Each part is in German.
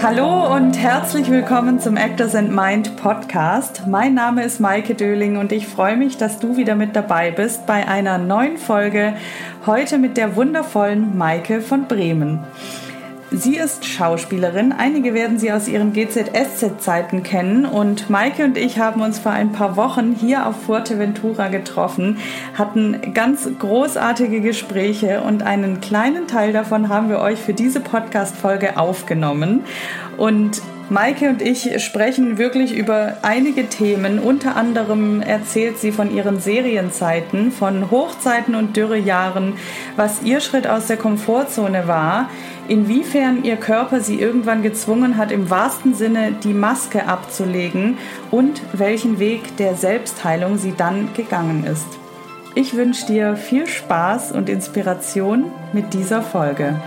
Hallo und herzlich willkommen zum Actors and Mind Podcast. Mein Name ist Maike Döling und ich freue mich, dass du wieder mit dabei bist bei einer neuen Folge. Heute mit der wundervollen Maike von Bremen. Sie ist Schauspielerin. Einige werden sie aus ihren GZSZ-Zeiten kennen. Und Maike und ich haben uns vor ein paar Wochen hier auf Fuerteventura getroffen, hatten ganz großartige Gespräche und einen kleinen Teil davon haben wir euch für diese Podcast-Folge aufgenommen. Und Maike und ich sprechen wirklich über einige Themen. Unter anderem erzählt sie von ihren Serienzeiten, von Hochzeiten und Dürrejahren, was ihr Schritt aus der Komfortzone war, inwiefern ihr Körper sie irgendwann gezwungen hat, im wahrsten Sinne die Maske abzulegen und welchen Weg der Selbstheilung sie dann gegangen ist. Ich wünsche dir viel Spaß und Inspiration mit dieser Folge.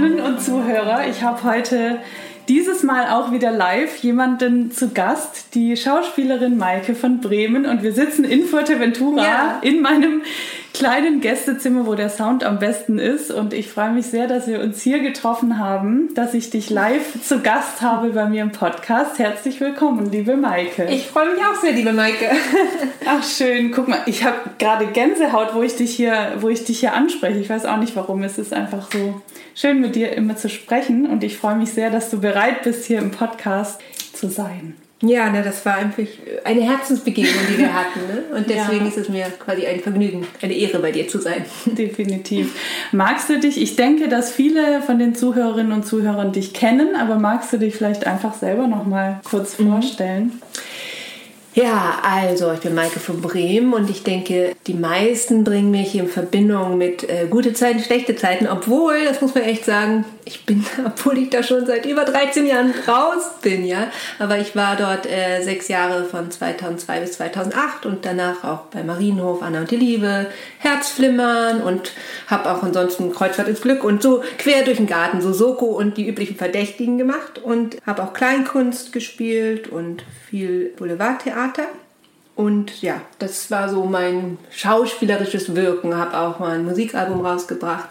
Zuhörerinnen und Zuhörer, ich habe heute dieses Mal auch wieder live jemanden zu Gast, die Schauspielerin Maike von Bremen. Und wir sitzen in Fuerteventura ja. in meinem kleinen Gästezimmer, wo der Sound am besten ist. Und ich freue mich sehr, dass wir uns hier getroffen haben, dass ich dich live zu Gast habe bei mir im Podcast. Herzlich willkommen, liebe Maike. Ich freue mich auch sehr, liebe Maike. Ach schön, guck mal, ich habe gerade Gänsehaut, wo ich dich hier, wo ich dich hier anspreche. Ich weiß auch nicht, warum. Es ist einfach so schön, mit dir immer zu sprechen. Und ich freue mich sehr, dass du bereit bist, hier im Podcast zu sein. Ja, ne, das war einfach eine Herzensbegegnung, die wir hatten. Ne? Und deswegen ja. ist es mir quasi ein Vergnügen, eine Ehre bei dir zu sein. Definitiv. Magst du dich, ich denke, dass viele von den Zuhörerinnen und Zuhörern dich kennen, aber magst du dich vielleicht einfach selber noch mal kurz mhm. vorstellen? Ja, also ich bin Maike von Bremen und ich denke, die meisten bringen mich in Verbindung mit äh, gute Zeiten, schlechte Zeiten, obwohl, das muss man echt sagen, ich bin, obwohl ich da schon seit über 13 Jahren raus bin, ja, aber ich war dort äh, sechs Jahre von 2002 bis 2008 und danach auch bei Marienhof, Anna und die Liebe, Herzflimmern und habe auch ansonsten Kreuzfahrt ins Glück und so quer durch den Garten, so Soko und die üblichen Verdächtigen gemacht und habe auch Kleinkunst gespielt und viel Boulevardtheater. Und ja, das war so mein schauspielerisches Wirken. Habe auch mal ein Musikalbum rausgebracht.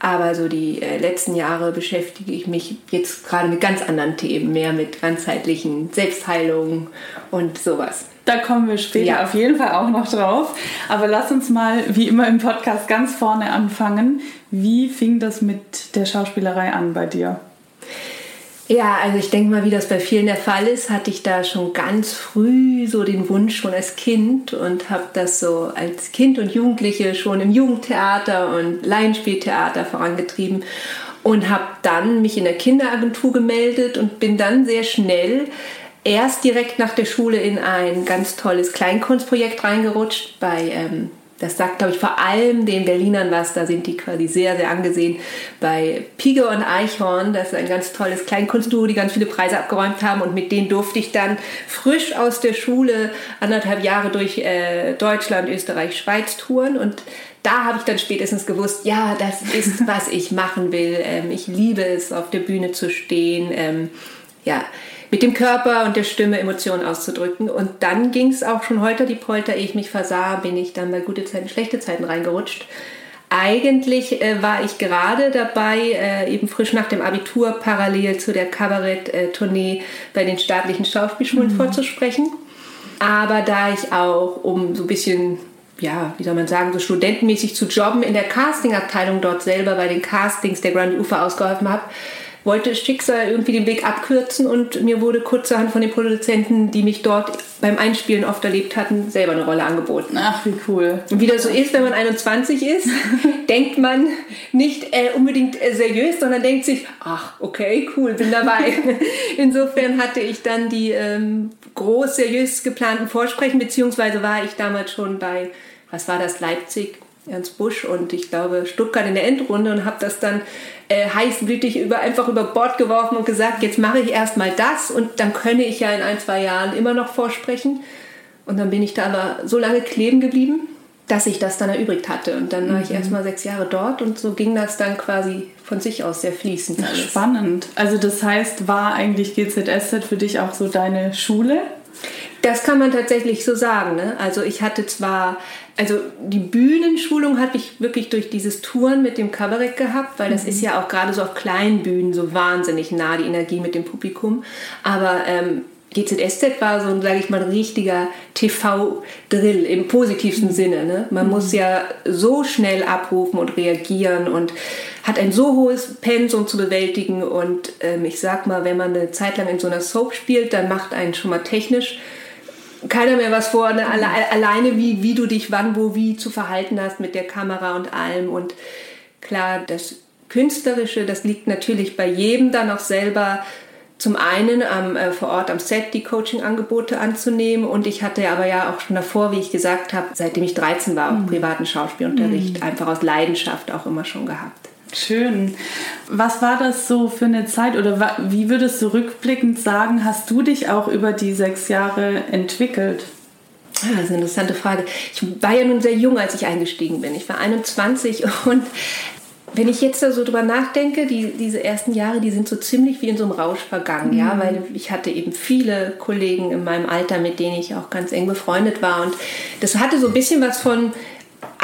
Aber so die äh, letzten Jahre beschäftige ich mich jetzt gerade mit ganz anderen Themen, mehr mit ganzheitlichen Selbstheilung und sowas. Da kommen wir später ja. auf jeden Fall auch noch drauf. Aber lass uns mal, wie immer im Podcast, ganz vorne anfangen. Wie fing das mit der Schauspielerei an bei dir? Ja, also ich denke mal, wie das bei vielen der Fall ist, hatte ich da schon ganz früh so den Wunsch schon als Kind und habe das so als Kind und Jugendliche schon im Jugendtheater und Laienspieltheater vorangetrieben und habe dann mich in der Kinderagentur gemeldet und bin dann sehr schnell erst direkt nach der Schule in ein ganz tolles Kleinkunstprojekt reingerutscht bei ähm, das sagt, glaube ich, vor allem den Berlinern was. Da sind die quasi sehr, sehr angesehen. Bei Pige und Eichhorn, das ist ein ganz tolles Kleinkunstduo, die ganz viele Preise abgeräumt haben. Und mit denen durfte ich dann frisch aus der Schule anderthalb Jahre durch äh, Deutschland, Österreich, Schweiz touren. Und da habe ich dann spätestens gewusst, ja, das ist, was ich machen will. Ähm, ich liebe es, auf der Bühne zu stehen. Ähm, ja, mit dem Körper und der Stimme Emotionen auszudrücken. Und dann ging es auch schon heute die Polter, ehe ich mich versah, bin ich dann bei gute Zeiten, schlechte Zeiten reingerutscht. Eigentlich äh, war ich gerade dabei, äh, eben frisch nach dem Abitur parallel zu der Kabarett-Tournee bei den staatlichen Schauspielschulen mhm. vorzusprechen. Aber da ich auch, um so ein bisschen ja, wie soll man sagen, so studentenmäßig zu jobben in der Castingabteilung dort selber bei den Castings der Grand Ufer ausgeholfen habe, wollte Schicksal irgendwie den Weg abkürzen und mir wurde kurzerhand von den Produzenten, die mich dort beim Einspielen oft erlebt hatten, selber eine Rolle angeboten. Ach, wie cool. Und wie das so ist, wenn man 21 ist, denkt man nicht äh, unbedingt äh, seriös, sondern denkt sich, ach, okay, cool, bin dabei. Insofern hatte ich dann die ähm, groß seriös geplanten Vorsprechen, beziehungsweise war ich damals schon bei, was war das, Leipzig, Ernst Busch und ich glaube Stuttgart in der Endrunde und habe das dann äh, heißblütig über, einfach über Bord geworfen und gesagt, jetzt mache ich erstmal das und dann könne ich ja in ein, zwei Jahren immer noch vorsprechen. Und dann bin ich da aber so lange kleben geblieben, dass ich das dann erübrigt hatte. Und dann war ich mhm. erst mal sechs Jahre dort und so ging das dann quasi von sich aus sehr fließend. Alles. Spannend. Also das heißt, war eigentlich GZSZ für dich auch so deine Schule? Das kann man tatsächlich so sagen. Ne? Also ich hatte zwar, also die Bühnenschulung habe ich wirklich durch dieses Touren mit dem Kabarett gehabt, weil das mhm. ist ja auch gerade so auf kleinen Bühnen so wahnsinnig nah, die Energie mit dem Publikum. Aber ähm, GZSZ war so, sage ich mal, ein richtiger TV-Drill im positivsten Sinne. Ne? Man mhm. muss ja so schnell abrufen und reagieren und hat ein so hohes Pensum zu bewältigen. Und ähm, ich sag mal, wenn man eine Zeit lang in so einer Soap spielt, dann macht einen schon mal technisch keiner mehr was vor. Ne? Alle, alleine, wie, wie du dich wann, wo, wie zu verhalten hast mit der Kamera und allem. Und klar, das Künstlerische, das liegt natürlich bei jedem dann auch selber zum einen am, äh, vor Ort am Set die Coaching-Angebote anzunehmen und ich hatte aber ja auch schon davor, wie ich gesagt habe, seitdem ich 13 war, auch mhm. privaten Schauspielunterricht, mhm. einfach aus Leidenschaft auch immer schon gehabt. Schön. Was war das so für eine Zeit oder wie würdest du rückblickend sagen, hast du dich auch über die sechs Jahre entwickelt? Ja, das ist eine interessante Frage. Ich war ja nun sehr jung, als ich eingestiegen bin. Ich war 21 und wenn ich jetzt da so drüber nachdenke, die, diese ersten Jahre, die sind so ziemlich wie in so einem Rausch vergangen, mhm. ja, weil ich hatte eben viele Kollegen in meinem Alter, mit denen ich auch ganz eng befreundet war und das hatte so ein bisschen was von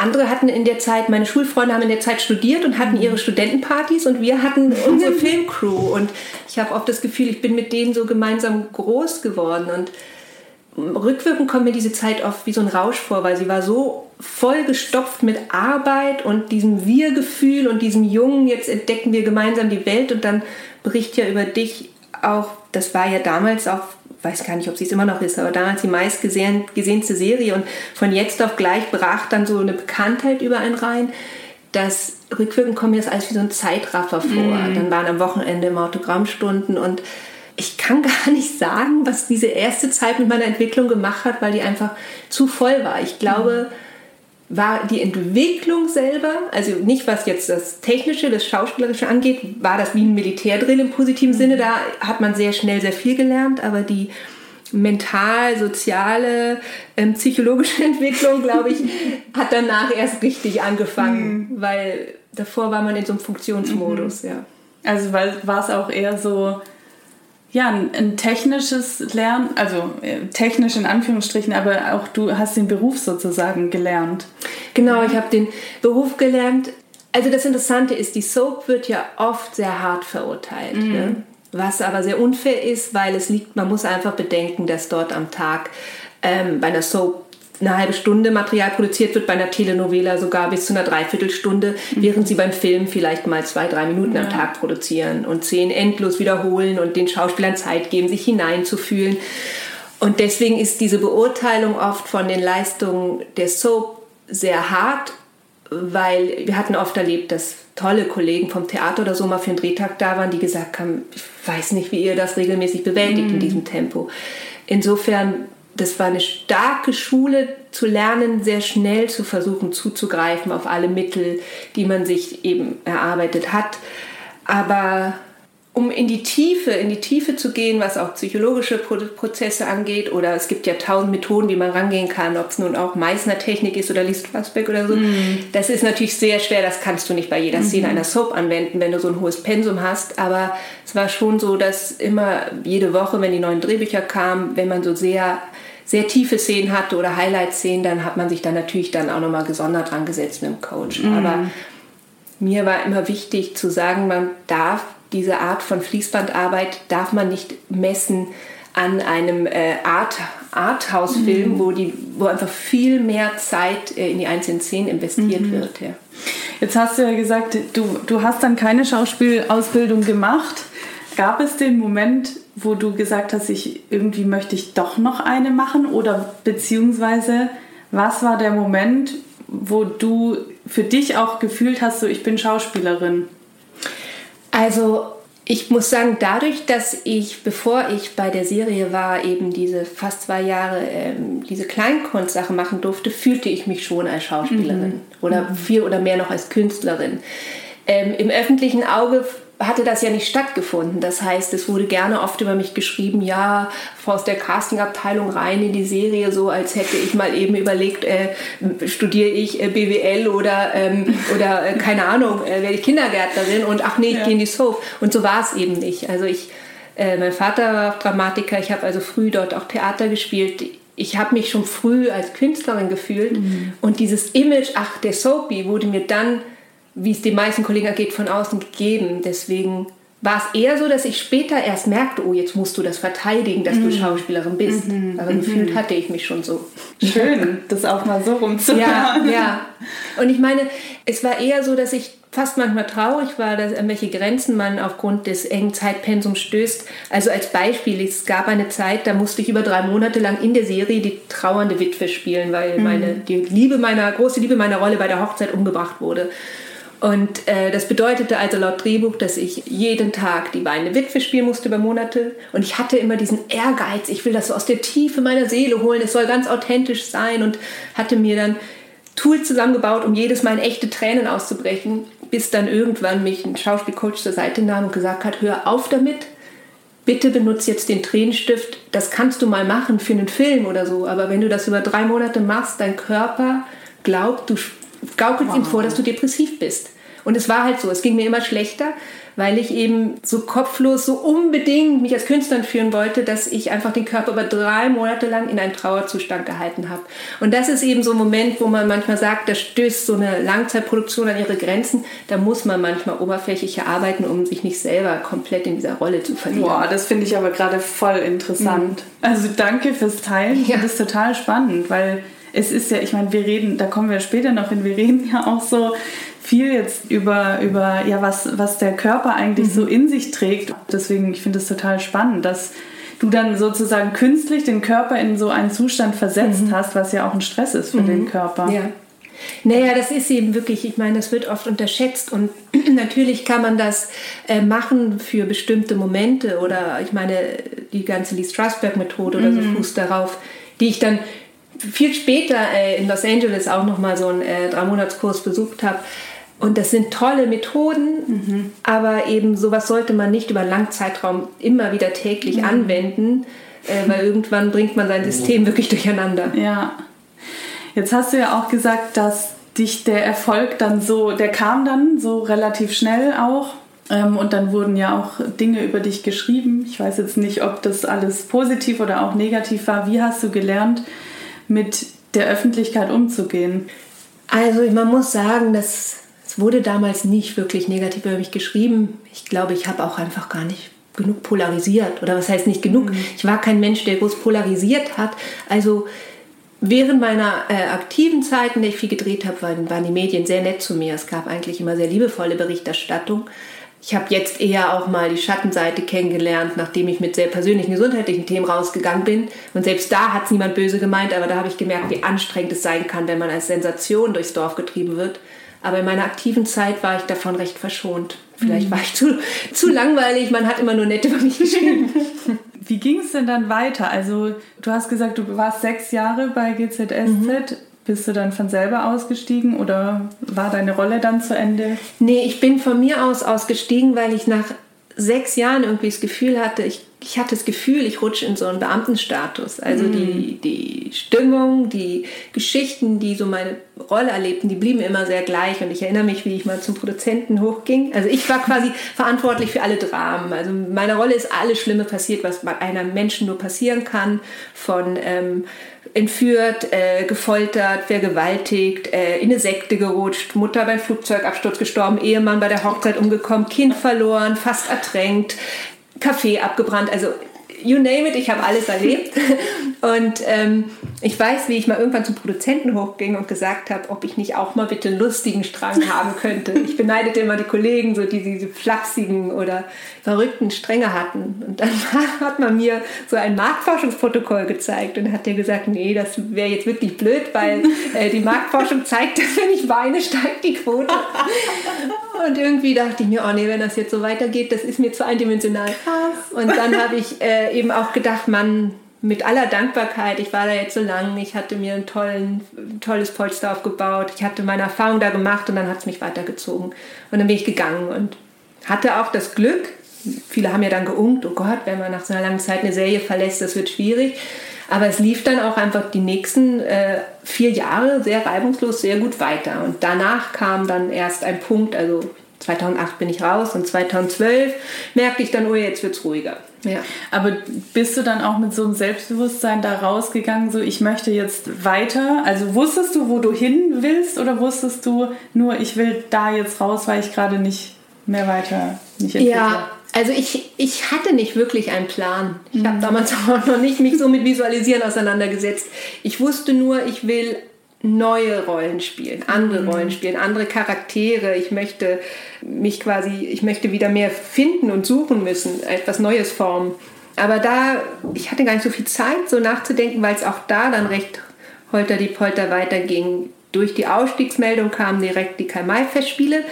andere hatten in der Zeit, meine Schulfreunde haben in der Zeit studiert und hatten ihre Studentenpartys und wir hatten unsere Filmcrew. Und ich habe oft das Gefühl, ich bin mit denen so gemeinsam groß geworden. Und rückwirkend kommt mir diese Zeit oft wie so ein Rausch vor, weil sie war so voll gestopft mit Arbeit und diesem Wir-Gefühl und diesem Jungen, jetzt entdecken wir gemeinsam die Welt. Und dann bericht ja über dich auch, das war ja damals auch, weiß gar nicht, ob sie es immer noch ist, aber damals die meistgesehenste Serie und von jetzt auf gleich brach dann so eine Bekanntheit über einen rein. Das rückwirkend kommt mir das alles wie so ein Zeitraffer vor. Mm. Dann waren am Wochenende immer Autogrammstunden und ich kann gar nicht sagen, was diese erste Zeit mit meiner Entwicklung gemacht hat, weil die einfach zu voll war. Ich glaube, war die Entwicklung selber, also nicht was jetzt das Technische, das Schauspielerische angeht, war das wie ein Militärdrill im positiven Sinne. Da hat man sehr schnell sehr viel gelernt, aber die mental, soziale, ähm, psychologische Entwicklung, glaube ich, hat danach erst richtig angefangen, mhm. weil davor war man in so einem Funktionsmodus, mhm. ja. Also war es auch eher so ja, ein, ein, technisches Lernen, also äh, technisch in Anführungsstrichen, aber auch du hast den Beruf sozusagen gelernt. Genau, ich habe den Beruf gelernt. Also das Interessante ist, die Soap wird ja oft sehr hart verurteilt. Mhm. Ne? Was aber sehr unfair ist, weil es liegt, man muss einfach bedenken, dass dort am Tag ähm, bei einer Soap eine halbe Stunde Material produziert wird, bei einer Telenovela sogar bis zu einer Dreiviertelstunde, mhm. während sie beim Film vielleicht mal zwei, drei Minuten ja. am Tag produzieren und Szenen endlos wiederholen und den Schauspielern Zeit geben, sich hineinzufühlen. Und deswegen ist diese Beurteilung oft von den Leistungen der Soap sehr hart, weil wir hatten oft erlebt, dass tolle Kollegen vom Theater oder so mal für einen Drehtag da waren, die gesagt haben, ich weiß nicht, wie ihr das regelmäßig bewältigt mhm. in diesem Tempo. Insofern das war eine starke Schule zu lernen, sehr schnell zu versuchen zuzugreifen auf alle Mittel, die man sich eben erarbeitet hat. Aber um in die Tiefe, in die Tiefe zu gehen, was auch psychologische Prozesse angeht, oder es gibt ja tausend Methoden, wie man rangehen kann, ob es nun auch Meißner-Technik ist oder Lee Strasberg oder so, mm. das ist natürlich sehr schwer, das kannst du nicht bei jeder Szene mm einer Soap anwenden, wenn du so ein hohes Pensum hast, aber es war schon so, dass immer jede Woche, wenn die neuen Drehbücher kamen, wenn man so sehr sehr tiefe Szenen hatte oder Highlight-Szenen, dann hat man sich dann natürlich dann auch nochmal gesondert angesetzt mit dem Coach. Mm. Aber mir war immer wichtig zu sagen, man darf diese Art von Fließbandarbeit darf man nicht messen an einem äh, Art, Arthouse-Film, mhm. wo, wo einfach viel mehr Zeit äh, in die einzelnen Szenen investiert mhm. wird. Ja. Jetzt hast du ja gesagt, du, du hast dann keine Schauspielausbildung gemacht. Gab es den Moment, wo du gesagt hast, ich irgendwie möchte ich doch noch eine machen? Oder beziehungsweise was war der Moment, wo du für dich auch gefühlt hast, so ich bin Schauspielerin? Also ich muss sagen, dadurch, dass ich, bevor ich bei der Serie war, eben diese fast zwei Jahre ähm, diese Kleinkunstsache machen durfte, fühlte ich mich schon als Schauspielerin mhm. oder viel oder mehr noch als Künstlerin. Ähm, Im öffentlichen Auge hatte das ja nicht stattgefunden. Das heißt, es wurde gerne oft über mich geschrieben, ja, aus der Castingabteilung rein in die Serie, so als hätte ich mal eben überlegt, äh, studiere ich äh, BWL oder, ähm, oder äh, keine Ahnung, äh, werde ich Kindergärtnerin und ach nee, ich ja. gehe in die Soap. Und so war es eben nicht. Also ich, äh, mein Vater war auch Dramatiker, ich habe also früh dort auch Theater gespielt. Ich habe mich schon früh als Künstlerin gefühlt mhm. und dieses Image, ach, der Soapy, wurde mir dann wie es den meisten Kollegen geht, von außen gegeben. Deswegen war es eher so, dass ich später erst merkte, oh, jetzt musst du das verteidigen, dass mhm. du Schauspielerin bist. Mhm. Aber mhm. gefühlt hatte ich mich schon so. Schön, das auch mal so rumzuhören. Ja, ja. Und ich meine, es war eher so, dass ich fast manchmal traurig war, dass an welche Grenzen man aufgrund des engen Zeitpensums stößt. Also als Beispiel, es gab eine Zeit, da musste ich über drei Monate lang in der Serie die trauernde Witwe spielen, weil mhm. meine, die Liebe meiner, große Liebe meiner Rolle bei der Hochzeit umgebracht wurde. Und äh, das bedeutete also laut Drehbuch, dass ich jeden Tag die Beine Witwe spielen musste über Monate. Und ich hatte immer diesen Ehrgeiz, ich will das so aus der Tiefe meiner Seele holen, es soll ganz authentisch sein. Und hatte mir dann Tools zusammengebaut, um jedes Mal in echte Tränen auszubrechen, bis dann irgendwann mich ein Schauspielcoach zur Seite nahm und gesagt hat, hör auf damit, bitte benutze jetzt den Tränenstift, das kannst du mal machen für einen Film oder so, aber wenn du das über drei Monate machst, dein Körper glaubt, du gaukelt wow. ihm vor, dass du depressiv bist. Und es war halt so, es ging mir immer schlechter, weil ich eben so kopflos, so unbedingt mich als Künstlerin führen wollte, dass ich einfach den Körper über drei Monate lang in einen Trauerzustand gehalten habe. Und das ist eben so ein Moment, wo man manchmal sagt, da stößt so eine Langzeitproduktion an ihre Grenzen. Da muss man manchmal oberflächlicher arbeiten, um sich nicht selber komplett in dieser Rolle zu verlieren. Boah, das finde ich aber gerade voll interessant. Mhm. Also danke fürs Teilen. Ich ja. finde das total spannend, weil es ist ja, ich meine, wir reden, da kommen wir später noch hin, wir reden ja auch so viel jetzt über, über ja, was, was der Körper eigentlich mhm. so in sich trägt. Deswegen, ich finde es total spannend, dass du dann sozusagen künstlich den Körper in so einen Zustand versetzt mhm. hast, was ja auch ein Stress ist für mhm. den Körper. Ja. Naja, das ist eben wirklich, ich meine, das wird oft unterschätzt und natürlich kann man das äh, machen für bestimmte Momente oder ich meine, die ganze Lee Strasberg-Methode oder so mhm. fußt darauf, die ich dann viel später äh, in Los Angeles auch nochmal so einen äh, Drei-Monats-Kurs besucht habe. Und das sind tolle Methoden, mhm. aber eben sowas sollte man nicht über einen langen Zeitraum immer wieder täglich mhm. anwenden, äh, weil irgendwann bringt man sein System wirklich durcheinander. Ja. Jetzt hast du ja auch gesagt, dass dich der Erfolg dann so, der kam dann so relativ schnell auch. Ähm, und dann wurden ja auch Dinge über dich geschrieben. Ich weiß jetzt nicht, ob das alles positiv oder auch negativ war. Wie hast du gelernt, mit der Öffentlichkeit umzugehen? Also man muss sagen, dass es wurde damals nicht wirklich negativ über mich geschrieben. Ich glaube, ich habe auch einfach gar nicht genug polarisiert. Oder was heißt nicht genug? Mhm. Ich war kein Mensch, der groß polarisiert hat. Also während meiner äh, aktiven Zeit, in der ich viel gedreht habe, waren, waren die Medien sehr nett zu mir. Es gab eigentlich immer sehr liebevolle Berichterstattung. Ich habe jetzt eher auch mal die Schattenseite kennengelernt, nachdem ich mit sehr persönlichen gesundheitlichen Themen rausgegangen bin. Und selbst da hat es niemand böse gemeint, aber da habe ich gemerkt, wie anstrengend es sein kann, wenn man als Sensation durchs Dorf getrieben wird. Aber in meiner aktiven Zeit war ich davon recht verschont. Vielleicht mhm. war ich zu, zu langweilig, man hat immer nur nett über mich geschrieben. Wie ging es denn dann weiter? Also, du hast gesagt, du warst sechs Jahre bei GZSZ. Mhm. Bist du dann von selber ausgestiegen oder war deine Rolle dann zu Ende? Nee, ich bin von mir aus ausgestiegen, weil ich nach sechs Jahren irgendwie das Gefühl hatte, ich, ich hatte das Gefühl, ich rutsche in so einen Beamtenstatus. Also mm. die, die Stimmung, die Geschichten, die so meine Rolle erlebten, die blieben immer sehr gleich. Und ich erinnere mich, wie ich mal zum Produzenten hochging. Also ich war quasi verantwortlich für alle Dramen. Also meine Rolle ist alles Schlimme passiert, was bei einem Menschen nur passieren kann. Von ähm, entführt, äh, gefoltert, vergewaltigt, äh, in eine Sekte gerutscht, Mutter beim Flugzeugabsturz gestorben, Ehemann bei der Hochzeit umgekommen, Kind verloren, fast ertränkt, Kaffee abgebrannt. Also you name it, ich habe alles erlebt. Und ähm, ich weiß, wie ich mal irgendwann zum Produzenten hochging und gesagt habe, ob ich nicht auch mal bitte einen lustigen Strang haben könnte. Ich beneidete immer die Kollegen, so die diese flachsigen oder verrückten Stränge hatten. Und dann hat man mir so ein Marktforschungsprotokoll gezeigt und hat der gesagt, nee, das wäre jetzt wirklich blöd, weil äh, die Marktforschung zeigt, dass wenn ich weine, steigt die Quote. Und irgendwie dachte ich mir, oh nee, wenn das jetzt so weitergeht, das ist mir zu eindimensional. Krass. Und dann habe ich äh, eben auch gedacht, man, mit aller Dankbarkeit, ich war da jetzt so lang, ich hatte mir ein tollen, tolles Polster aufgebaut, ich hatte meine Erfahrung da gemacht und dann hat es mich weitergezogen. Und dann bin ich gegangen und hatte auch das Glück, viele haben ja dann geungt, oh Gott, wenn man nach so einer langen Zeit eine Serie verlässt, das wird schwierig. Aber es lief dann auch einfach die nächsten äh, vier Jahre sehr reibungslos, sehr gut weiter. Und danach kam dann erst ein Punkt, also 2008 bin ich raus und 2012 merkte ich dann, oh, jetzt wird es ruhiger. Ja. Aber bist du dann auch mit so einem Selbstbewusstsein da rausgegangen, so ich möchte jetzt weiter? Also wusstest du, wo du hin willst oder wusstest du nur, ich will da jetzt raus, weil ich gerade nicht mehr weiter nicht entwickle? Ja, also ich, ich hatte nicht wirklich einen Plan. Ich mhm. habe damals auch noch nicht mich so mit Visualisieren auseinandergesetzt. Ich wusste nur, ich will neue Rollen spielen, andere mhm. Rollen spielen, andere Charaktere. Ich möchte mich quasi, ich möchte wieder mehr finden und suchen müssen, etwas Neues formen. Aber da, ich hatte gar nicht so viel Zeit, so nachzudenken, weil es auch da dann recht holter die Polter weiterging. Durch die Ausstiegsmeldung kamen direkt die Karl-May-Festspiele,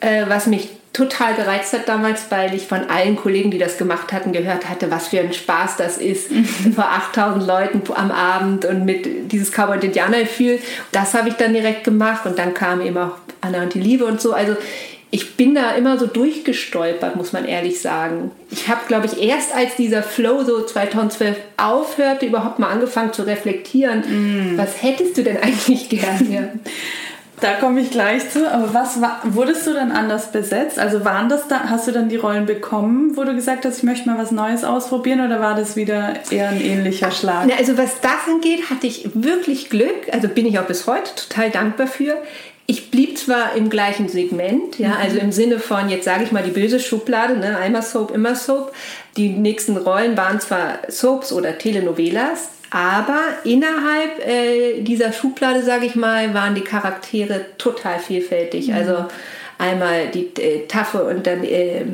äh, was mich total gereizt hat damals, weil ich von allen Kollegen, die das gemacht hatten, gehört hatte, was für ein Spaß das ist, vor 8000 Leuten am Abend und mit dieses Cowboy- und Indianer-Gefühl. Das habe ich dann direkt gemacht und dann kam eben auch Anna und die Liebe und so. Also ich bin da immer so durchgestolpert, muss man ehrlich sagen. Ich habe, glaube ich, erst als dieser Flow so 2012 aufhörte, überhaupt mal angefangen zu reflektieren, mm. was hättest du denn eigentlich gerne? Da komme ich gleich zu. Aber was war, wurdest du dann anders besetzt? Also waren das da, hast du dann die Rollen bekommen, wo du gesagt hast, ich möchte mal was Neues ausprobieren oder war das wieder eher ein ähnlicher Schlag? Also was das angeht, hatte ich wirklich Glück. Also bin ich auch bis heute total dankbar für. Ich blieb zwar im gleichen Segment, ja, mhm. also im Sinne von, jetzt sage ich mal die böse Schublade, ne, einmal Soap, immer Soap. Die nächsten Rollen waren zwar Soaps oder Telenovelas, aber innerhalb äh, dieser Schublade, sage ich mal, waren die Charaktere total vielfältig. Mhm. Also einmal die äh, taffe und dann äh,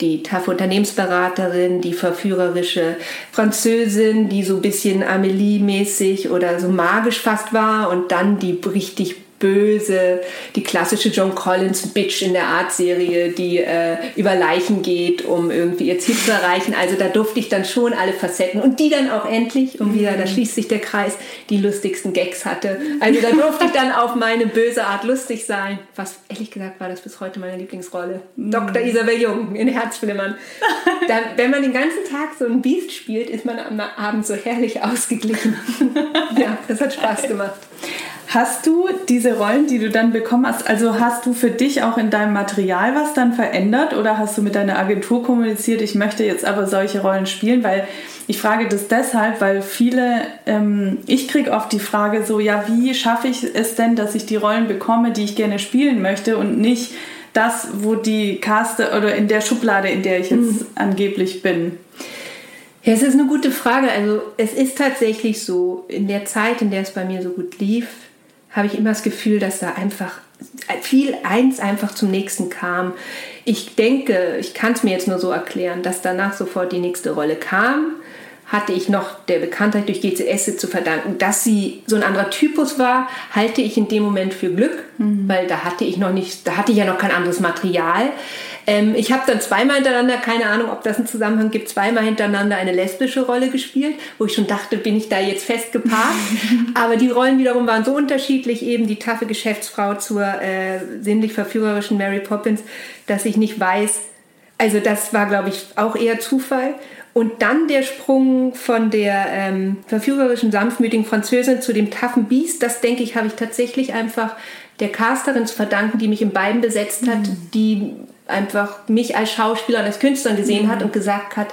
die taffe Unternehmensberaterin, die verführerische Französin, die so ein bisschen Amelie-mäßig oder so magisch fast war und dann die richtig böse, die klassische John Collins Bitch in der Art-Serie, die äh, über Leichen geht, um irgendwie ihr Ziel zu erreichen. Also da durfte ich dann schon alle Facetten und die dann auch endlich, um wieder, da schließt sich der Kreis, die lustigsten Gags hatte. Also da durfte ich dann auf meine böse Art lustig sein. Was ehrlich gesagt war das bis heute meine Lieblingsrolle. Mhm. Dr. Isabel Jung in Herzflimmern. Da, wenn man den ganzen Tag so ein Biest spielt, ist man am Abend so herrlich ausgeglichen. ja, das hat Spaß gemacht. Hast du diese Rollen, die du dann bekommen hast, also hast du für dich auch in deinem Material was dann verändert oder hast du mit deiner Agentur kommuniziert, ich möchte jetzt aber solche Rollen spielen? Weil ich frage das deshalb, weil viele, ähm, ich kriege oft die Frage so, ja, wie schaffe ich es denn, dass ich die Rollen bekomme, die ich gerne spielen möchte und nicht das, wo die Caste oder in der Schublade, in der ich jetzt mhm. angeblich bin? Ja, es ist eine gute Frage. Also es ist tatsächlich so, in der Zeit, in der es bei mir so gut lief, habe ich immer das Gefühl, dass da einfach viel eins einfach zum nächsten kam. Ich denke, ich kann es mir jetzt nur so erklären, dass danach sofort die nächste Rolle kam hatte ich noch der Bekanntheit durch GCS zu verdanken. Dass sie so ein anderer Typus war, halte ich in dem Moment für Glück, mhm. weil da hatte ich noch nicht, da hatte ich ja noch kein anderes Material. Ähm, ich habe dann zweimal hintereinander, keine Ahnung, ob das einen Zusammenhang gibt, zweimal hintereinander eine lesbische Rolle gespielt, wo ich schon dachte, bin ich da jetzt festgeparkt. Aber die Rollen wiederum waren so unterschiedlich, eben die taffe Geschäftsfrau zur äh, sinnlich verführerischen Mary Poppins, dass ich nicht weiß, also das war, glaube ich, auch eher Zufall. Und dann der Sprung von der ähm, verführerischen, sanftmütigen Französin zu dem taffen Biest, das denke ich, habe ich tatsächlich einfach der Casterin zu verdanken, die mich in beiden besetzt hat, mhm. die einfach mich als Schauspieler und als Künstler gesehen mhm. hat und gesagt hat,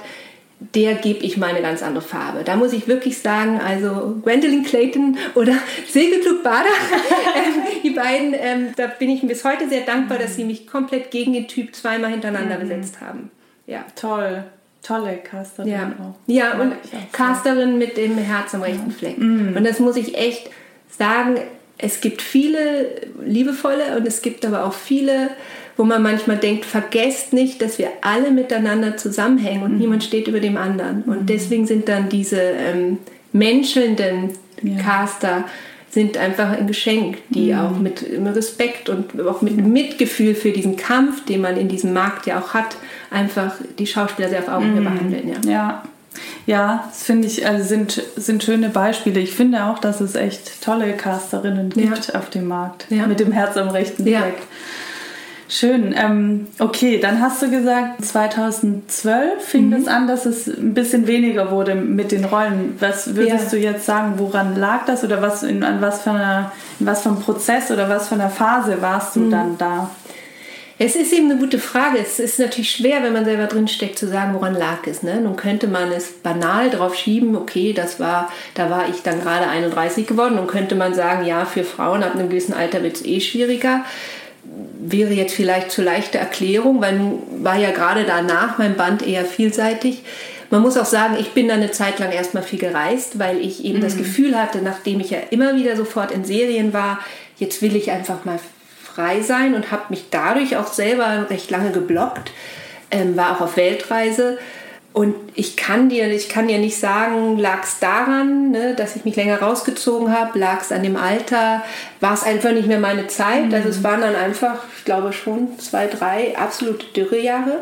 der gebe ich mal eine ganz andere Farbe. Da muss ich wirklich sagen, also Gwendolyn Clayton oder Segelclub Bader, äh, die beiden, ähm, da bin ich bis heute sehr dankbar, dass sie mich komplett gegen den Typ zweimal hintereinander mhm. besetzt haben. Ja. Toll tolle Casterin ja. auch. Ja, und Casterin mit dem Herz am rechten Fleck. Mhm. Und das muss ich echt sagen, es gibt viele liebevolle und es gibt aber auch viele, wo man manchmal denkt, vergesst nicht, dass wir alle miteinander zusammenhängen und mhm. niemand steht über dem anderen. Und mhm. deswegen sind dann diese ähm, menschelnden ja. Caster sind einfach ein Geschenk, die mhm. auch mit Respekt und auch mit Mitgefühl für diesen Kampf, den man in diesem Markt ja auch hat, einfach die Schauspieler sehr auf Augenhöhe mhm. behandeln. Ja. ja. Ja, das finde ich, also sind, sind schöne Beispiele. Ich finde auch, dass es echt tolle Casterinnen gibt ja. auf dem Markt. Ja. Mit dem Herz am rechten Fleck. Schön. Ähm, okay, dann hast du gesagt, 2012 fing mhm. das an, dass es ein bisschen weniger wurde mit den Rollen. Was würdest ja. du jetzt sagen, woran lag das oder was in, an was für einer, in was für einem Prozess oder was für einer Phase warst du mhm. dann da? Es ist eben eine gute Frage. Es ist natürlich schwer, wenn man selber drinsteckt, zu sagen, woran lag es. Ne? Nun könnte man es banal drauf schieben, okay, das war, da war ich dann gerade 31 geworden. Nun könnte man sagen, ja, für Frauen ab einem gewissen Alter wird es eh schwieriger. Wäre jetzt vielleicht zu leichte Erklärung, weil war ja gerade danach mein Band eher vielseitig. Man muss auch sagen, ich bin dann eine Zeit lang erstmal viel gereist, weil ich eben mhm. das Gefühl hatte, nachdem ich ja immer wieder sofort in Serien war, jetzt will ich einfach mal frei sein und habe mich dadurch auch selber recht lange geblockt, ähm, war auch auf Weltreise. Und ich kann dir, ich kann dir nicht sagen, lag es daran, ne, dass ich mich länger rausgezogen habe, lag es an dem Alter, war es einfach nicht mehr meine Zeit. Mhm. Also es waren dann einfach, ich glaube schon zwei, drei absolute Dürrejahre.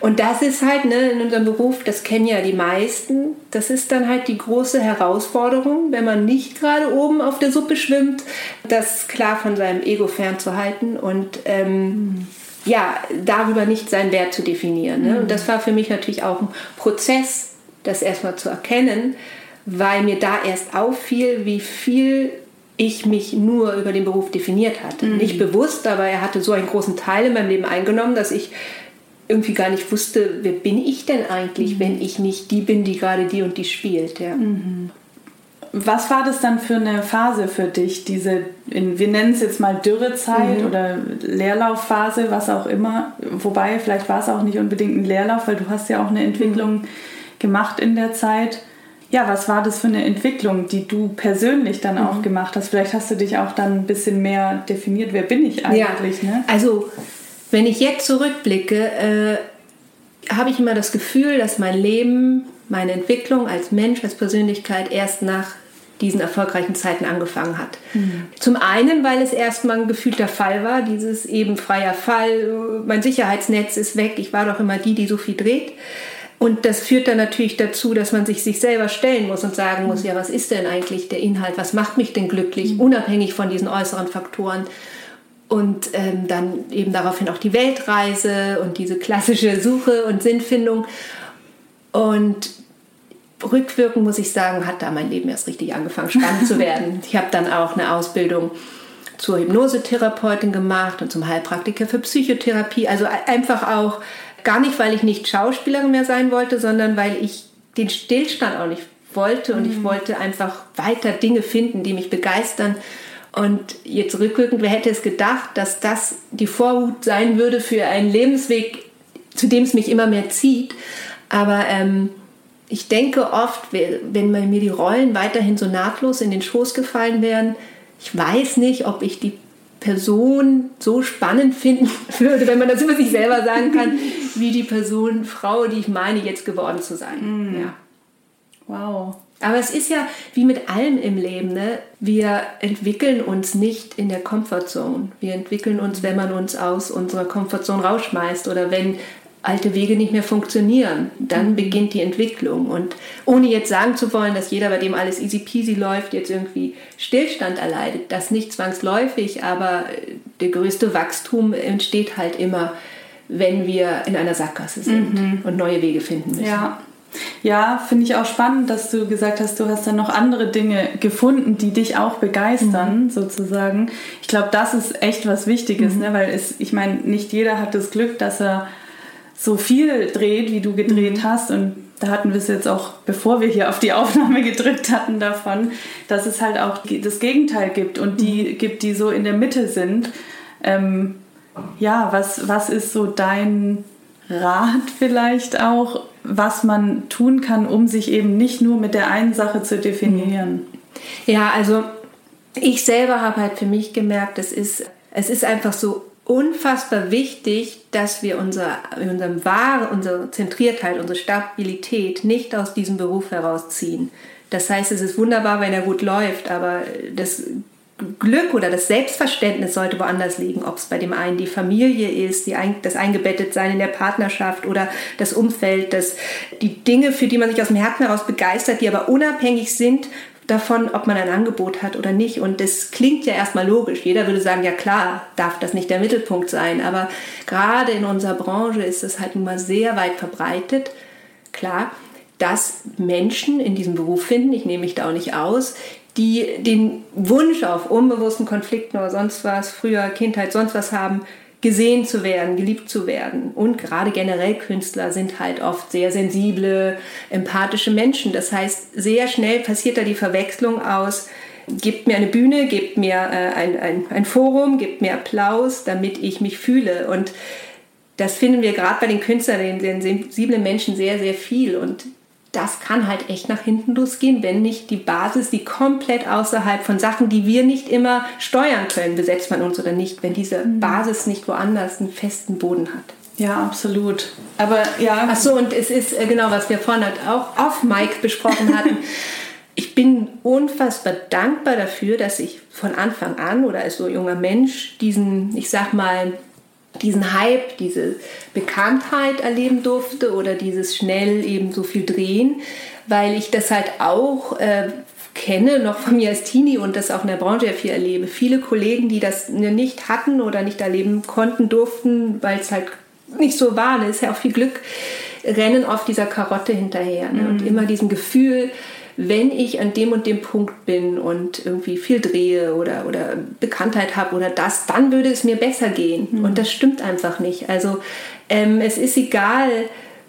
Und das ist halt ne, in unserem Beruf, das kennen ja die meisten, das ist dann halt die große Herausforderung, wenn man nicht gerade oben auf der Suppe schwimmt, das klar von seinem Ego fernzuhalten und ähm, mhm. Ja, darüber nicht seinen Wert zu definieren. Ne? Mhm. Und das war für mich natürlich auch ein Prozess, das erstmal zu erkennen, weil mir da erst auffiel, wie viel ich mich nur über den Beruf definiert hatte. Mhm. Nicht bewusst, aber er hatte so einen großen Teil in meinem Leben eingenommen, dass ich irgendwie gar nicht wusste, wer bin ich denn eigentlich, mhm. wenn ich nicht die bin, die gerade die und die spielt. Ja. Mhm. Was war das dann für eine Phase für dich, diese, in, wir nennen es jetzt mal Dürrezeit mhm. oder Leerlaufphase, was auch immer. Wobei, vielleicht war es auch nicht unbedingt ein Leerlauf, weil du hast ja auch eine Entwicklung mhm. gemacht in der Zeit. Ja, was war das für eine Entwicklung, die du persönlich dann auch mhm. gemacht hast? Vielleicht hast du dich auch dann ein bisschen mehr definiert, wer bin ich eigentlich? Ja, ne? Also wenn ich jetzt zurückblicke, äh, habe ich immer das Gefühl, dass mein Leben, meine Entwicklung als Mensch, als Persönlichkeit erst nach diesen erfolgreichen Zeiten angefangen hat. Mhm. Zum einen, weil es erstmal ein gefühlter Fall war, dieses eben freier Fall, mein Sicherheitsnetz ist weg, ich war doch immer die, die so viel dreht. Und das führt dann natürlich dazu, dass man sich sich selber stellen muss und sagen muss, mhm. ja, was ist denn eigentlich der Inhalt, was macht mich denn glücklich, mhm. unabhängig von diesen äußeren Faktoren und ähm, dann eben daraufhin auch die Weltreise und diese klassische Suche und Sinnfindung. Und rückwirkend muss ich sagen, hat da mein Leben erst richtig angefangen, spannend zu werden. Ich habe dann auch eine Ausbildung zur Hypnosetherapeutin gemacht und zum Heilpraktiker für Psychotherapie. Also einfach auch gar nicht, weil ich nicht Schauspielerin mehr sein wollte, sondern weil ich den Stillstand auch nicht wollte und mhm. ich wollte einfach weiter Dinge finden, die mich begeistern und jetzt rückwirkend, wer hätte es gedacht, dass das die Vorhut sein würde für einen Lebensweg, zu dem es mich immer mehr zieht. Aber ähm, ich denke oft, wenn mir die Rollen weiterhin so nahtlos in den Schoß gefallen wären, ich weiß nicht, ob ich die Person so spannend finden würde, wenn man das über sich selber sagen kann, wie die Person, Frau, die ich meine, jetzt geworden zu sein. Mm. Ja. Wow. Aber es ist ja wie mit allem im Leben, ne? wir entwickeln uns nicht in der Comfortzone. Wir entwickeln uns, wenn man uns aus unserer Comfortzone rausschmeißt oder wenn alte Wege nicht mehr funktionieren. Dann mhm. beginnt die Entwicklung. Und ohne jetzt sagen zu wollen, dass jeder, bei dem alles easy peasy läuft, jetzt irgendwie Stillstand erleidet, das nicht zwangsläufig, aber der größte Wachstum entsteht halt immer, wenn wir in einer Sackgasse sind mhm. und neue Wege finden müssen. Ja. Ja, finde ich auch spannend, dass du gesagt hast, du hast dann noch andere Dinge gefunden, die dich auch begeistern, mhm. sozusagen. Ich glaube, das ist echt was Wichtiges, mhm. ne? weil es, ich meine, nicht jeder hat das Glück, dass er so viel dreht, wie du gedreht mhm. hast. Und da hatten wir es jetzt auch, bevor wir hier auf die Aufnahme gedrückt hatten, davon, dass es halt auch das Gegenteil gibt und die mhm. gibt, die so in der Mitte sind. Ähm, ja, was, was ist so dein Rat vielleicht auch, was man tun kann, um sich eben nicht nur mit der einen Sache zu definieren. Ja, also ich selber habe halt für mich gemerkt, es ist, es ist einfach so unfassbar wichtig, dass wir unser, unserem Wahr, unsere Zentriertheit, unsere Stabilität nicht aus diesem Beruf herausziehen. Das heißt, es ist wunderbar, wenn er gut läuft, aber das Glück oder das Selbstverständnis sollte woanders liegen, ob es bei dem einen die Familie ist, die, das Eingebettetsein in der Partnerschaft oder das Umfeld, das, die Dinge, für die man sich aus dem Herzen heraus begeistert, die aber unabhängig sind davon, ob man ein Angebot hat oder nicht. Und das klingt ja erstmal logisch. Jeder würde sagen, ja klar, darf das nicht der Mittelpunkt sein. Aber gerade in unserer Branche ist es halt nun mal sehr weit verbreitet. Klar, dass Menschen in diesem Beruf finden, ich nehme mich da auch nicht aus, die den Wunsch auf unbewussten Konflikten oder sonst was, früher Kindheit, sonst was haben, gesehen zu werden, geliebt zu werden. Und gerade generell Künstler sind halt oft sehr sensible, empathische Menschen. Das heißt, sehr schnell passiert da die Verwechslung aus, gebt mir eine Bühne, gebt mir äh, ein, ein, ein Forum, gebt mir Applaus, damit ich mich fühle. Und das finden wir gerade bei den Künstlern, den, den sensiblen Menschen sehr, sehr viel. Und das kann halt echt nach hinten losgehen, wenn nicht die Basis, die komplett außerhalb von Sachen, die wir nicht immer steuern können, besetzt man uns oder nicht, wenn diese mhm. Basis nicht woanders einen festen Boden hat. Ja, absolut. Aber ja. Ach so, und es ist äh, genau, was wir vorhin halt auch auf Mike besprochen hatten. ich bin unfassbar dankbar dafür, dass ich von Anfang an oder als so junger Mensch diesen, ich sag mal, diesen Hype, diese Bekanntheit erleben durfte oder dieses schnell eben so viel drehen, weil ich das halt auch äh, kenne, noch von mir als Teenie und das auch in der Branche ja viel erlebe. Viele Kollegen, die das nicht hatten oder nicht erleben konnten, durften, weil es halt nicht so war, das ist ja auch viel Glück, rennen oft dieser Karotte hinterher ne? mhm. und immer diesem Gefühl, wenn ich an dem und dem Punkt bin und irgendwie viel drehe oder, oder Bekanntheit habe oder das, dann würde es mir besser gehen. Mhm. Und das stimmt einfach nicht. Also ähm, es ist egal,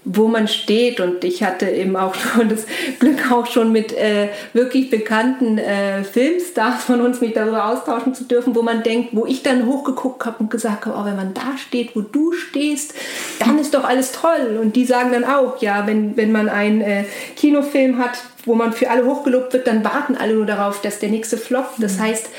wo man steht. Und ich hatte eben auch schon das Glück, auch schon mit äh, wirklich bekannten äh, Filmstars von uns mich darüber austauschen zu dürfen, wo man denkt, wo ich dann hochgeguckt habe und gesagt habe, oh, wenn man da steht, wo du stehst, dann ist doch alles toll. Und die sagen dann auch, ja, wenn, wenn man einen äh, Kinofilm hat, wo man für alle hochgelobt wird, dann warten alle nur darauf, dass der nächste floppt. Das mhm. heißt,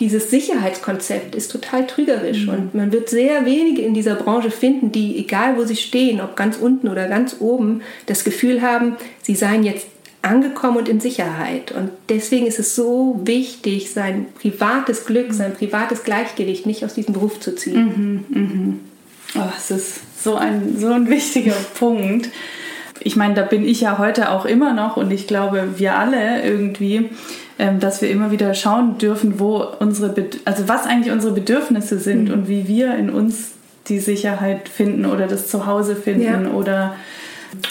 dieses Sicherheitskonzept ist total trügerisch mhm. und man wird sehr wenige in dieser Branche finden, die, egal wo sie stehen, ob ganz unten oder ganz oben, das Gefühl haben, sie seien jetzt angekommen und in Sicherheit. Und deswegen ist es so wichtig, sein privates Glück, sein privates Gleichgewicht nicht aus diesem Beruf zu ziehen. Mhm, mhm. Oh, es ist so ein, so ein wichtiger Punkt. Ich meine, da bin ich ja heute auch immer noch und ich glaube, wir alle irgendwie dass wir immer wieder schauen dürfen, wo unsere, also was eigentlich unsere Bedürfnisse sind mhm. und wie wir in uns die Sicherheit finden oder das Zuhause finden ja. oder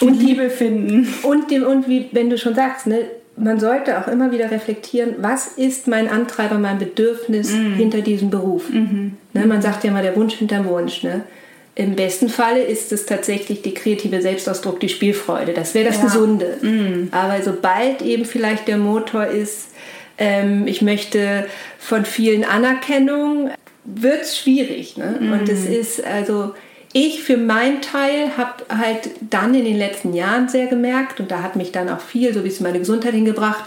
die und Liebe finden. Und, dem, und wie, wenn du schon sagst, ne, man sollte auch immer wieder reflektieren, was ist mein Antreiber, mein Bedürfnis mhm. hinter diesem Beruf. Mhm. Ne, man sagt ja mal der Wunsch hinterm Wunsch. Ne? Im besten Falle ist es tatsächlich die kreative Selbstausdruck, die Spielfreude. Das wäre das ja. Gesunde. Mhm. Aber sobald eben vielleicht der Motor ist, ähm, ich möchte von vielen Anerkennung, wird es schwierig. Ne? Mhm. Und es ist also, ich für meinen Teil habe halt dann in den letzten Jahren sehr gemerkt, und da hat mich dann auch viel, so wie es meine Gesundheit hingebracht,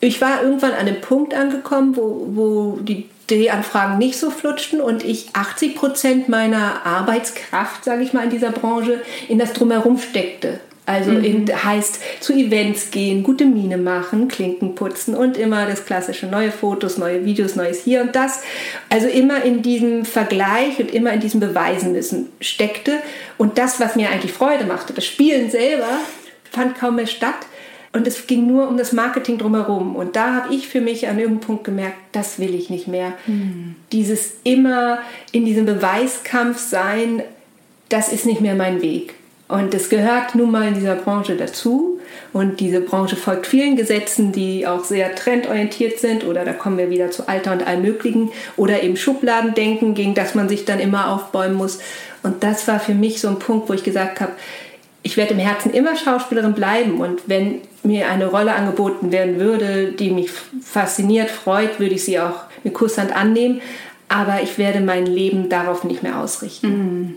ich war irgendwann an einem Punkt angekommen, wo, wo die Drehanfragen nicht so flutschten und ich 80 Prozent meiner Arbeitskraft, sage ich mal, in dieser Branche in das Drumherum steckte. Also mhm. in, heißt zu Events gehen, gute Miene machen, Klinken putzen und immer das klassische neue Fotos, neue Videos, neues hier und das. Also immer in diesem Vergleich und immer in diesem Beweisen müssen steckte. Und das, was mir eigentlich Freude machte, das Spielen selber, fand kaum mehr statt. Und es ging nur um das Marketing drumherum. Und da habe ich für mich an irgendeinem Punkt gemerkt, das will ich nicht mehr. Mhm. Dieses immer in diesem Beweiskampf sein, das ist nicht mehr mein Weg. Und das gehört nun mal in dieser Branche dazu. Und diese Branche folgt vielen Gesetzen, die auch sehr trendorientiert sind. Oder da kommen wir wieder zu Alter und allem Möglichen. Oder eben Schubladendenken, gegen das man sich dann immer aufbäumen muss. Und das war für mich so ein Punkt, wo ich gesagt habe, ich werde im Herzen immer Schauspielerin bleiben. Und wenn mir eine Rolle angeboten werden würde, die mich fasziniert, freut, würde ich sie auch mit Kusshand annehmen. Aber ich werde mein Leben darauf nicht mehr ausrichten. Mhm.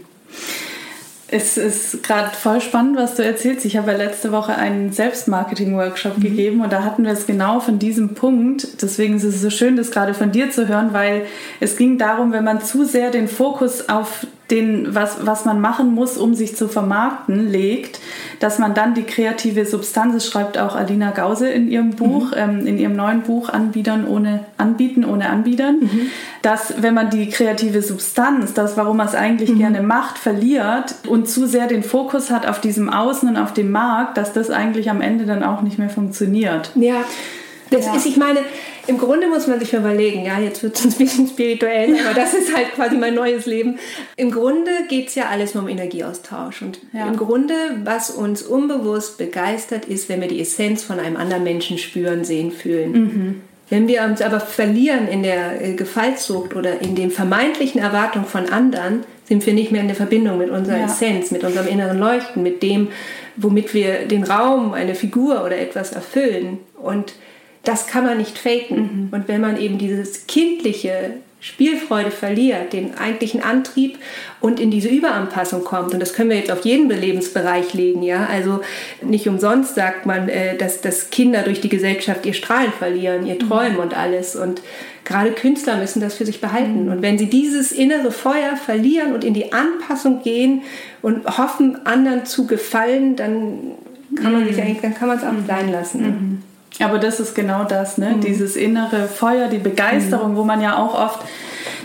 Es ist gerade voll spannend, was du erzählst. Ich habe ja letzte Woche einen Selbstmarketing-Workshop mhm. gegeben und da hatten wir es genau von diesem Punkt. Deswegen ist es so schön, das gerade von dir zu hören, weil es ging darum, wenn man zu sehr den Fokus auf den, was, was man machen muss, um sich zu vermarkten, legt, dass man dann die kreative Substanz, das schreibt auch Alina Gause in ihrem Buch, mhm. ähm, in ihrem neuen Buch Anbietern ohne Anbieten ohne Anbietern, mhm. dass wenn man die kreative Substanz, das, warum man es eigentlich mhm. gerne macht, verliert und zu sehr den Fokus hat auf diesem Außen und auf dem Markt, dass das eigentlich am Ende dann auch nicht mehr funktioniert. Ja. Das ja. ist, ich meine, im Grunde muss man sich überlegen, ja, jetzt wird es ein bisschen spirituell, aber das ist halt quasi mein neues Leben. Im Grunde geht es ja alles nur um Energieaustausch. Und ja. im Grunde, was uns unbewusst begeistert, ist, wenn wir die Essenz von einem anderen Menschen spüren, sehen, fühlen. Mhm. Wenn wir uns aber verlieren in der äh, Gefallsucht oder in den vermeintlichen Erwartungen von anderen, sind wir nicht mehr in der Verbindung mit unserer ja. Essenz, mit unserem inneren Leuchten, mit dem, womit wir den Raum, eine Figur oder etwas erfüllen. Und das kann man nicht faken. Mhm. Und wenn man eben dieses kindliche Spielfreude verliert, den eigentlichen Antrieb und in diese Überanpassung kommt. Und das können wir jetzt auf jeden Lebensbereich legen. Ja? Also nicht umsonst sagt man, äh, dass, dass Kinder durch die Gesellschaft ihr Strahlen verlieren, ihr Träumen mhm. und alles. Und gerade Künstler müssen das für sich behalten. Mhm. Und wenn sie dieses innere Feuer verlieren und in die Anpassung gehen und hoffen, anderen zu gefallen, dann kann man sich mhm. eigentlich, dann kann man es auch sein lassen. Aber das ist genau das, ne? Mhm. Dieses innere Feuer, die Begeisterung, mhm. wo man ja auch oft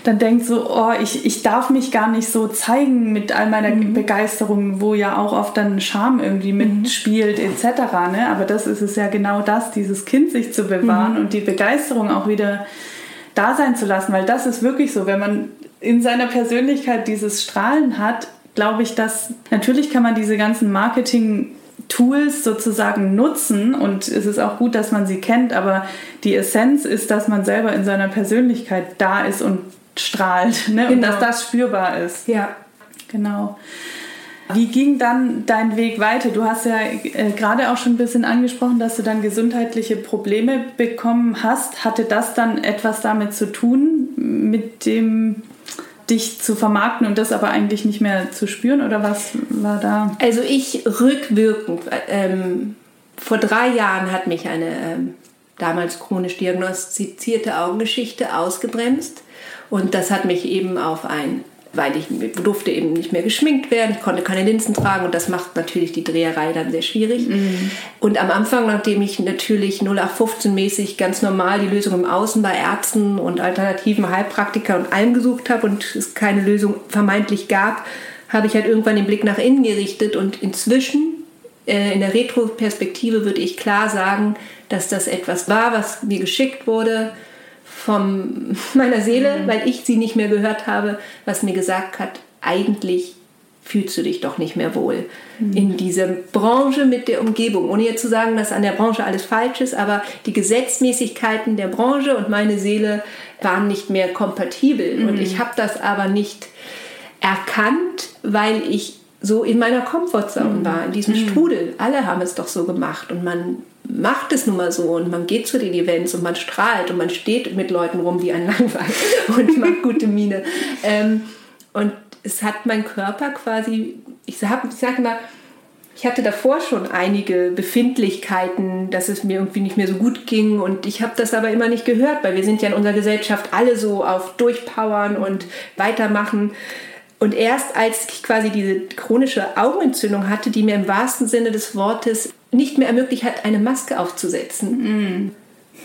dann denkt so, oh, ich, ich darf mich gar nicht so zeigen mit all meiner mhm. Begeisterung, wo ja auch oft dann Scham irgendwie mhm. mitspielt etc. Ne? Aber das ist es ja genau das, dieses Kind sich zu bewahren mhm. und die Begeisterung auch wieder da sein zu lassen, weil das ist wirklich so, wenn man in seiner Persönlichkeit dieses Strahlen hat, glaube ich, dass natürlich kann man diese ganzen Marketing Tools sozusagen nutzen und es ist auch gut, dass man sie kennt, aber die Essenz ist, dass man selber in seiner Persönlichkeit da ist und strahlt ne? Genau. und dass das spürbar ist. Ja. Genau. Wie ging dann dein Weg weiter? Du hast ja äh, gerade auch schon ein bisschen angesprochen, dass du dann gesundheitliche Probleme bekommen hast. Hatte das dann etwas damit zu tun, mit dem dich zu vermarkten und das aber eigentlich nicht mehr zu spüren oder was war da? Also ich rückwirkend, ähm, vor drei Jahren hat mich eine ähm, damals chronisch diagnostizierte Augengeschichte ausgebremst und das hat mich eben auf ein weil ich durfte eben nicht mehr geschminkt werden, ich konnte keine Linsen tragen und das macht natürlich die Dreherei dann sehr schwierig. Mhm. Und am Anfang, nachdem ich natürlich 0815-mäßig ganz normal die Lösung im Außen bei Ärzten und alternativen Heilpraktikern und allem gesucht habe und es keine Lösung vermeintlich gab, habe ich halt irgendwann den Blick nach innen gerichtet und inzwischen äh, in der Retroperspektive würde ich klar sagen, dass das etwas war, was mir geschickt wurde, von meiner Seele, mhm. weil ich sie nicht mehr gehört habe, was mir gesagt hat, eigentlich fühlst du dich doch nicht mehr wohl mhm. in dieser Branche mit der Umgebung. Ohne jetzt zu sagen, dass an der Branche alles falsch ist, aber die Gesetzmäßigkeiten der Branche und meine Seele waren nicht mehr kompatibel. Mhm. Und ich habe das aber nicht erkannt, weil ich so in meiner Komfortzone mhm. war, in diesem mhm. Strudel. Alle haben es doch so gemacht und man macht es nun mal so und man geht zu den Events und man strahlt und man steht mit Leuten rum wie ein Langweil und macht gute Miene. Ähm, und es hat mein Körper quasi, ich sage sag mal, ich hatte davor schon einige Befindlichkeiten, dass es mir irgendwie nicht mehr so gut ging und ich habe das aber immer nicht gehört, weil wir sind ja in unserer Gesellschaft alle so auf Durchpowern und weitermachen. Und erst als ich quasi diese chronische Augenentzündung hatte, die mir im wahrsten Sinne des Wortes nicht mehr ermöglicht hat, eine Maske aufzusetzen,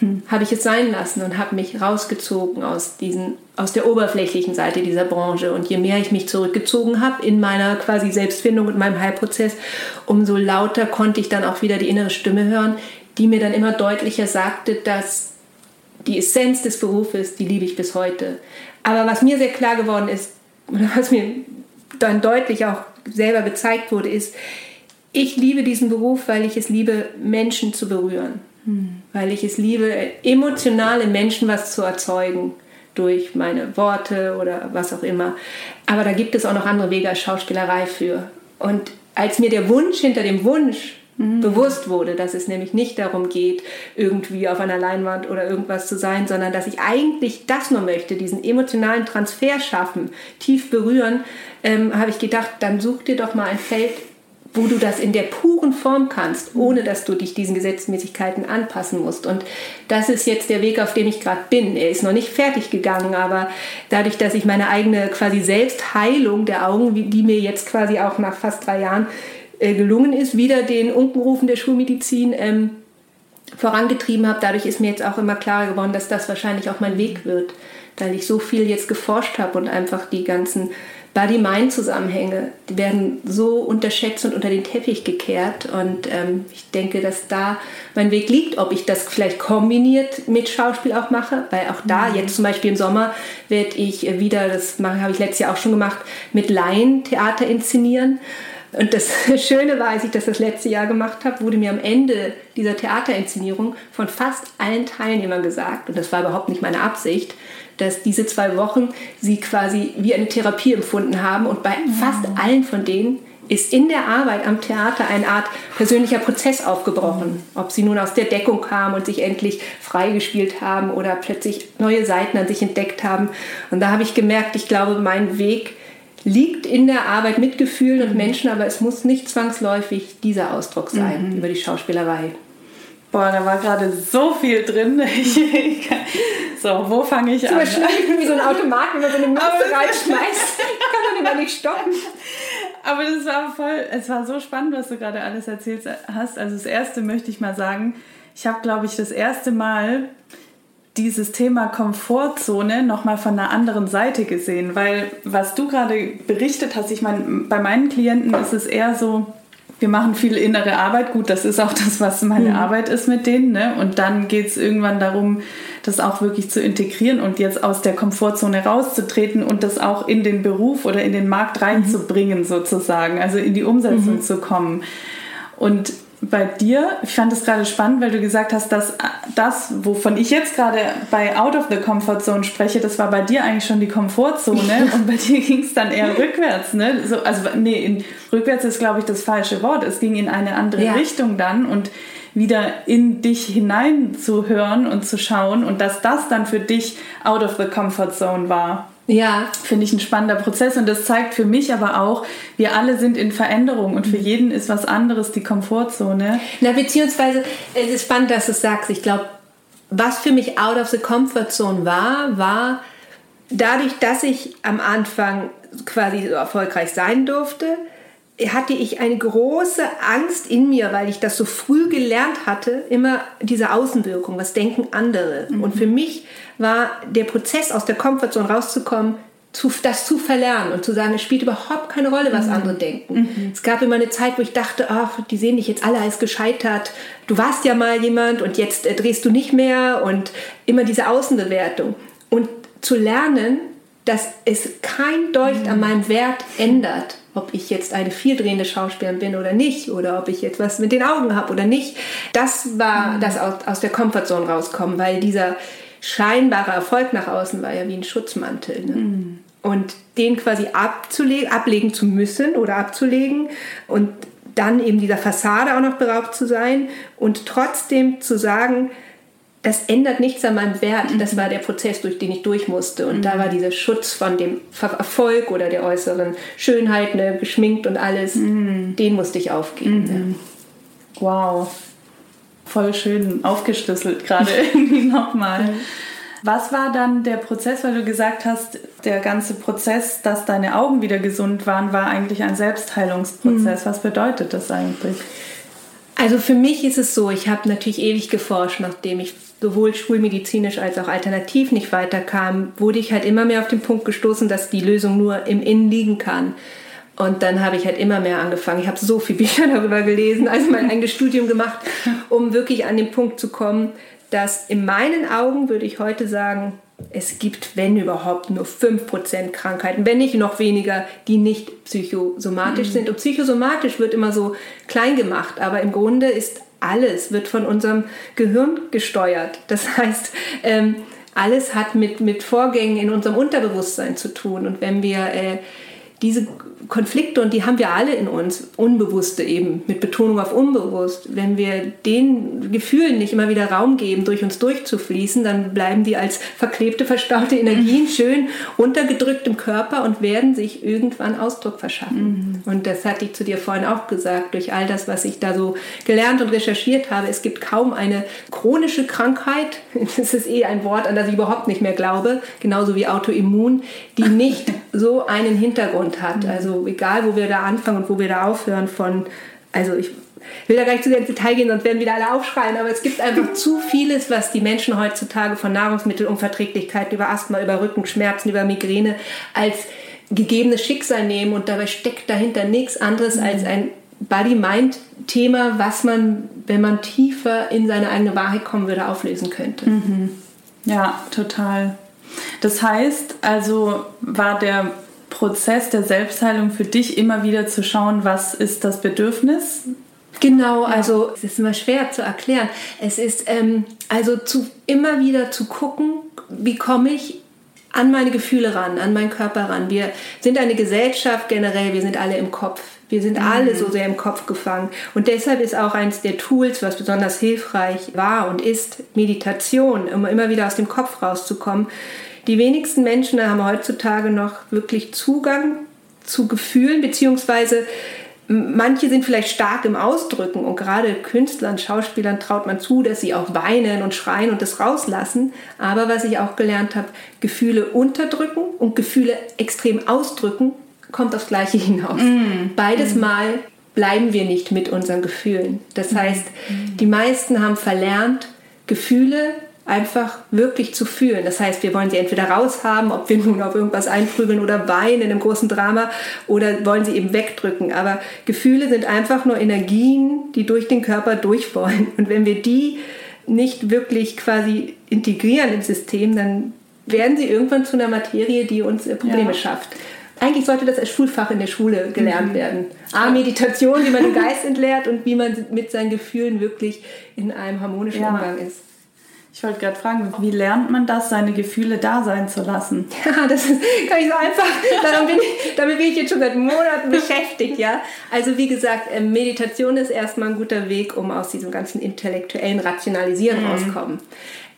mm. habe ich es sein lassen und habe mich rausgezogen aus, diesen, aus der oberflächlichen Seite dieser Branche. Und je mehr ich mich zurückgezogen habe in meiner quasi Selbstfindung und meinem Heilprozess, umso lauter konnte ich dann auch wieder die innere Stimme hören, die mir dann immer deutlicher sagte, dass die Essenz des Berufes, die liebe ich bis heute. Aber was mir sehr klar geworden ist, was mir dann deutlich auch selber gezeigt wurde, ist, ich liebe diesen Beruf, weil ich es liebe, Menschen zu berühren. Hm. Weil ich es liebe, emotional in Menschen was zu erzeugen. Durch meine Worte oder was auch immer. Aber da gibt es auch noch andere Wege als Schauspielerei für. Und als mir der Wunsch hinter dem Wunsch mhm. bewusst wurde, dass es nämlich nicht darum geht, irgendwie auf einer Leinwand oder irgendwas zu sein, sondern dass ich eigentlich das nur möchte, diesen emotionalen Transfer schaffen, tief berühren, ähm, habe ich gedacht, dann such dir doch mal ein Feld, wo du das in der puren Form kannst, ohne dass du dich diesen Gesetzmäßigkeiten anpassen musst. Und das ist jetzt der Weg, auf dem ich gerade bin. Er ist noch nicht fertig gegangen, aber dadurch, dass ich meine eigene quasi Selbstheilung der Augen, die mir jetzt quasi auch nach fast drei Jahren äh, gelungen ist, wieder den Unkenrufen der Schulmedizin ähm, vorangetrieben habe, dadurch ist mir jetzt auch immer klarer geworden, dass das wahrscheinlich auch mein Weg wird, weil ich so viel jetzt geforscht habe und einfach die ganzen Body-Mind-Zusammenhänge werden so unterschätzt und unter den Teppich gekehrt. Und ähm, ich denke, dass da mein Weg liegt, ob ich das vielleicht kombiniert mit Schauspiel auch mache, weil auch da, mhm. jetzt zum Beispiel im Sommer, werde ich wieder, das habe ich letztes Jahr auch schon gemacht, mit Laien Theater inszenieren. Und das Schöne war, als ich das das letzte Jahr gemacht habe, wurde mir am Ende dieser Theaterinszenierung von fast allen Teilnehmern gesagt, und das war überhaupt nicht meine Absicht, dass diese zwei Wochen sie quasi wie eine Therapie empfunden haben. Und bei mhm. fast allen von denen ist in der Arbeit am Theater eine Art persönlicher Prozess aufgebrochen. Ob sie nun aus der Deckung kamen und sich endlich freigespielt haben oder plötzlich neue Seiten an sich entdeckt haben. Und da habe ich gemerkt, ich glaube, mein Weg liegt in der Arbeit mit Gefühlen und mhm. Menschen, aber es muss nicht zwangsläufig dieser Ausdruck sein mhm. über die Schauspielerei. Boah, da war gerade so viel drin. so, wo fange ich an? Das ist wie so ein Automat, wenn man so eine Münze reinschmeißt, kann man immer nicht stoppen. Aber das war voll, es war so spannend, was du gerade alles erzählt hast. Also das erste möchte ich mal sagen, ich habe, glaube ich, das erste Mal dieses Thema Komfortzone nochmal von einer anderen Seite gesehen, weil was du gerade berichtet hast, ich meine, bei meinen Klienten ist es eher so, wir machen viel innere Arbeit. Gut, das ist auch das, was meine mhm. Arbeit ist mit denen. Ne? Und dann geht es irgendwann darum, das auch wirklich zu integrieren und jetzt aus der Komfortzone rauszutreten und das auch in den Beruf oder in den Markt reinzubringen, mhm. sozusagen, also in die Umsetzung mhm. zu kommen. Und bei dir, ich fand es gerade spannend, weil du gesagt hast, dass das, wovon ich jetzt gerade bei Out of the Comfort Zone spreche, das war bei dir eigentlich schon die Komfortzone und bei dir ging es dann eher rückwärts. Ne? So, also nee, in, rückwärts ist, glaube ich, das falsche Wort. Es ging in eine andere ja. Richtung dann und wieder in dich hinein zu hören und zu schauen und dass das dann für dich Out of the Comfort Zone war. Ja. Finde ich ein spannender Prozess und das zeigt für mich aber auch, wir alle sind in Veränderung und für mhm. jeden ist was anderes die Komfortzone. Na, beziehungsweise, es ist spannend, dass du es sagst. Ich glaube, was für mich out of the comfort zone war, war dadurch, dass ich am Anfang quasi so erfolgreich sein durfte, hatte ich eine große Angst in mir, weil ich das so früh gelernt hatte, immer diese Außenwirkung, was denken andere. Mhm. Und für mich war der Prozess aus der Komfortzone rauszukommen, zu, das zu verlernen und zu sagen, es spielt überhaupt keine Rolle, was mhm. andere denken. Mhm. Es gab immer eine Zeit, wo ich dachte, ach, die sehen dich jetzt alle als gescheitert. Du warst ja mal jemand und jetzt äh, drehst du nicht mehr und immer diese Außenbewertung. Und zu lernen, dass es kein Deut mhm. an meinem Wert ändert, ob ich jetzt eine viertdrehende Schauspielerin bin oder nicht, oder ob ich jetzt was mit den Augen habe oder nicht. Das war mhm. das aus, aus der Komfortzone rauskommen, weil dieser scheinbare Erfolg nach außen war ja wie ein Schutzmantel. Ne? Mhm. Und den quasi abzulegen, ablegen zu müssen oder abzulegen und dann eben dieser Fassade auch noch beraubt zu sein und trotzdem zu sagen, das ändert nichts an meinem Wert. Das war der Prozess, durch den ich durch musste. Und mhm. da war dieser Schutz von dem Erfolg oder der äußeren Schönheit, ne, geschminkt und alles, mhm. den musste ich aufgeben. Mhm. Ne. Wow. Voll schön aufgeschlüsselt gerade irgendwie nochmal. Was war dann der Prozess, weil du gesagt hast, der ganze Prozess, dass deine Augen wieder gesund waren, war eigentlich ein Selbstheilungsprozess. Mhm. Was bedeutet das eigentlich? Also für mich ist es so, ich habe natürlich ewig geforscht, nachdem ich sowohl schulmedizinisch als auch alternativ nicht weiterkam, wurde ich halt immer mehr auf den Punkt gestoßen, dass die Lösung nur im Innen liegen kann. Und dann habe ich halt immer mehr angefangen. Ich habe so viele Bücher darüber gelesen, also mein eigenes Studium gemacht, um wirklich an den Punkt zu kommen, dass in meinen Augen, würde ich heute sagen, es gibt, wenn überhaupt, nur 5% Krankheiten, wenn nicht noch weniger, die nicht psychosomatisch mhm. sind. Und psychosomatisch wird immer so klein gemacht, aber im Grunde ist alles, wird von unserem Gehirn gesteuert. Das heißt, ähm, alles hat mit, mit Vorgängen in unserem Unterbewusstsein zu tun. Und wenn wir äh, diese Konflikte, und die haben wir alle in uns, unbewusste eben, mit Betonung auf unbewusst, wenn wir den Gefühlen nicht immer wieder Raum geben, durch uns durchzufließen, dann bleiben die als verklebte, verstaute Energien schön untergedrückt im Körper und werden sich irgendwann Ausdruck verschaffen. Mhm. Und das hatte ich zu dir vorhin auch gesagt, durch all das, was ich da so gelernt und recherchiert habe. Es gibt kaum eine chronische Krankheit, das ist eh ein Wort, an das ich überhaupt nicht mehr glaube, genauso wie Autoimmun, die nicht so einen Hintergrund hat. Mhm. Also egal, wo wir da anfangen und wo wir da aufhören von, also ich will da gar nicht zu sehr ins Detail gehen, sonst werden wieder alle aufschreien, aber es gibt einfach zu vieles, was die Menschen heutzutage von Nahrungsmittelunverträglichkeit über Asthma, über Rückenschmerzen, über Migräne als gegebenes Schicksal nehmen und dabei steckt dahinter nichts anderes mhm. als ein Body-Mind-Thema, was man, wenn man tiefer in seine eigene Wahrheit kommen würde, auflösen könnte. Mhm. Ja, total. Das heißt, also war der Prozess der Selbstheilung für dich immer wieder zu schauen, was ist das Bedürfnis? Genau, also es ist immer schwer zu erklären. Es ist ähm, also zu, immer wieder zu gucken, wie komme ich an meine Gefühle ran, an meinen Körper ran. Wir sind eine Gesellschaft generell, wir sind alle im Kopf. Wir sind mhm. alle so sehr im Kopf gefangen. Und deshalb ist auch eines der Tools, was besonders hilfreich war und ist, Meditation, um immer wieder aus dem Kopf rauszukommen. Die wenigsten Menschen haben heutzutage noch wirklich Zugang zu Gefühlen, beziehungsweise manche sind vielleicht stark im Ausdrücken und gerade Künstlern, Schauspielern traut man zu, dass sie auch weinen und schreien und das rauslassen. Aber was ich auch gelernt habe, Gefühle unterdrücken und Gefühle extrem ausdrücken, kommt aufs Gleiche hinaus. Mm. Beides mm. Mal bleiben wir nicht mit unseren Gefühlen. Das mm. heißt, die meisten haben verlernt, Gefühle einfach wirklich zu fühlen. Das heißt, wir wollen sie entweder raushaben, ob wir nun auf irgendwas einprügeln oder weinen in einem großen Drama oder wollen sie eben wegdrücken. Aber Gefühle sind einfach nur Energien, die durch den Körper durch wollen. Und wenn wir die nicht wirklich quasi integrieren im System, dann werden sie irgendwann zu einer Materie, die uns äh, Probleme ja. schafft. Eigentlich sollte das als Schulfach in der Schule gelernt mhm. werden. A, Meditation, wie man den Geist entleert und wie man mit seinen Gefühlen wirklich in einem harmonischen ja. Umgang ist. Ich wollte gerade fragen, wie lernt man das, seine Gefühle da sein zu lassen? Ja, das ist gar nicht so einfach. Damit bin, ich, damit bin ich jetzt schon seit Monaten beschäftigt, ja. Also wie gesagt, ähm, Meditation ist erstmal ein guter Weg, um aus diesem ganzen intellektuellen Rationalisieren mhm. rauskommen.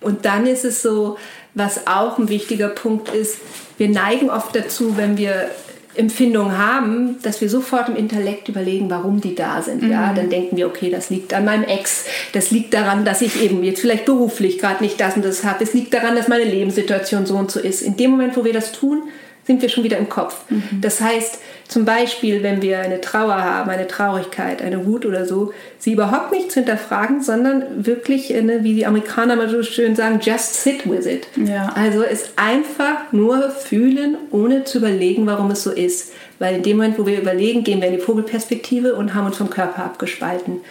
Und dann ist es so, was auch ein wichtiger Punkt ist, wir neigen oft dazu, wenn wir Empfindungen haben, dass wir sofort im Intellekt überlegen, warum die da sind. Mhm. Ja, dann denken wir, okay, das liegt an meinem Ex, das liegt daran, dass ich eben jetzt vielleicht beruflich gerade nicht das und das habe, es liegt daran, dass meine Lebenssituation so und so ist. In dem Moment, wo wir das tun, sind wir schon wieder im Kopf. Mhm. Das heißt, zum Beispiel, wenn wir eine Trauer haben, eine Traurigkeit, eine Wut oder so, sie überhaupt nicht zu hinterfragen, sondern wirklich, eine, wie die Amerikaner mal so schön sagen, just sit with it. Ja. Also es einfach nur fühlen, ohne zu überlegen, warum es so ist. Weil in dem Moment, wo wir überlegen, gehen wir in die Vogelperspektive und haben uns vom Körper abgespalten.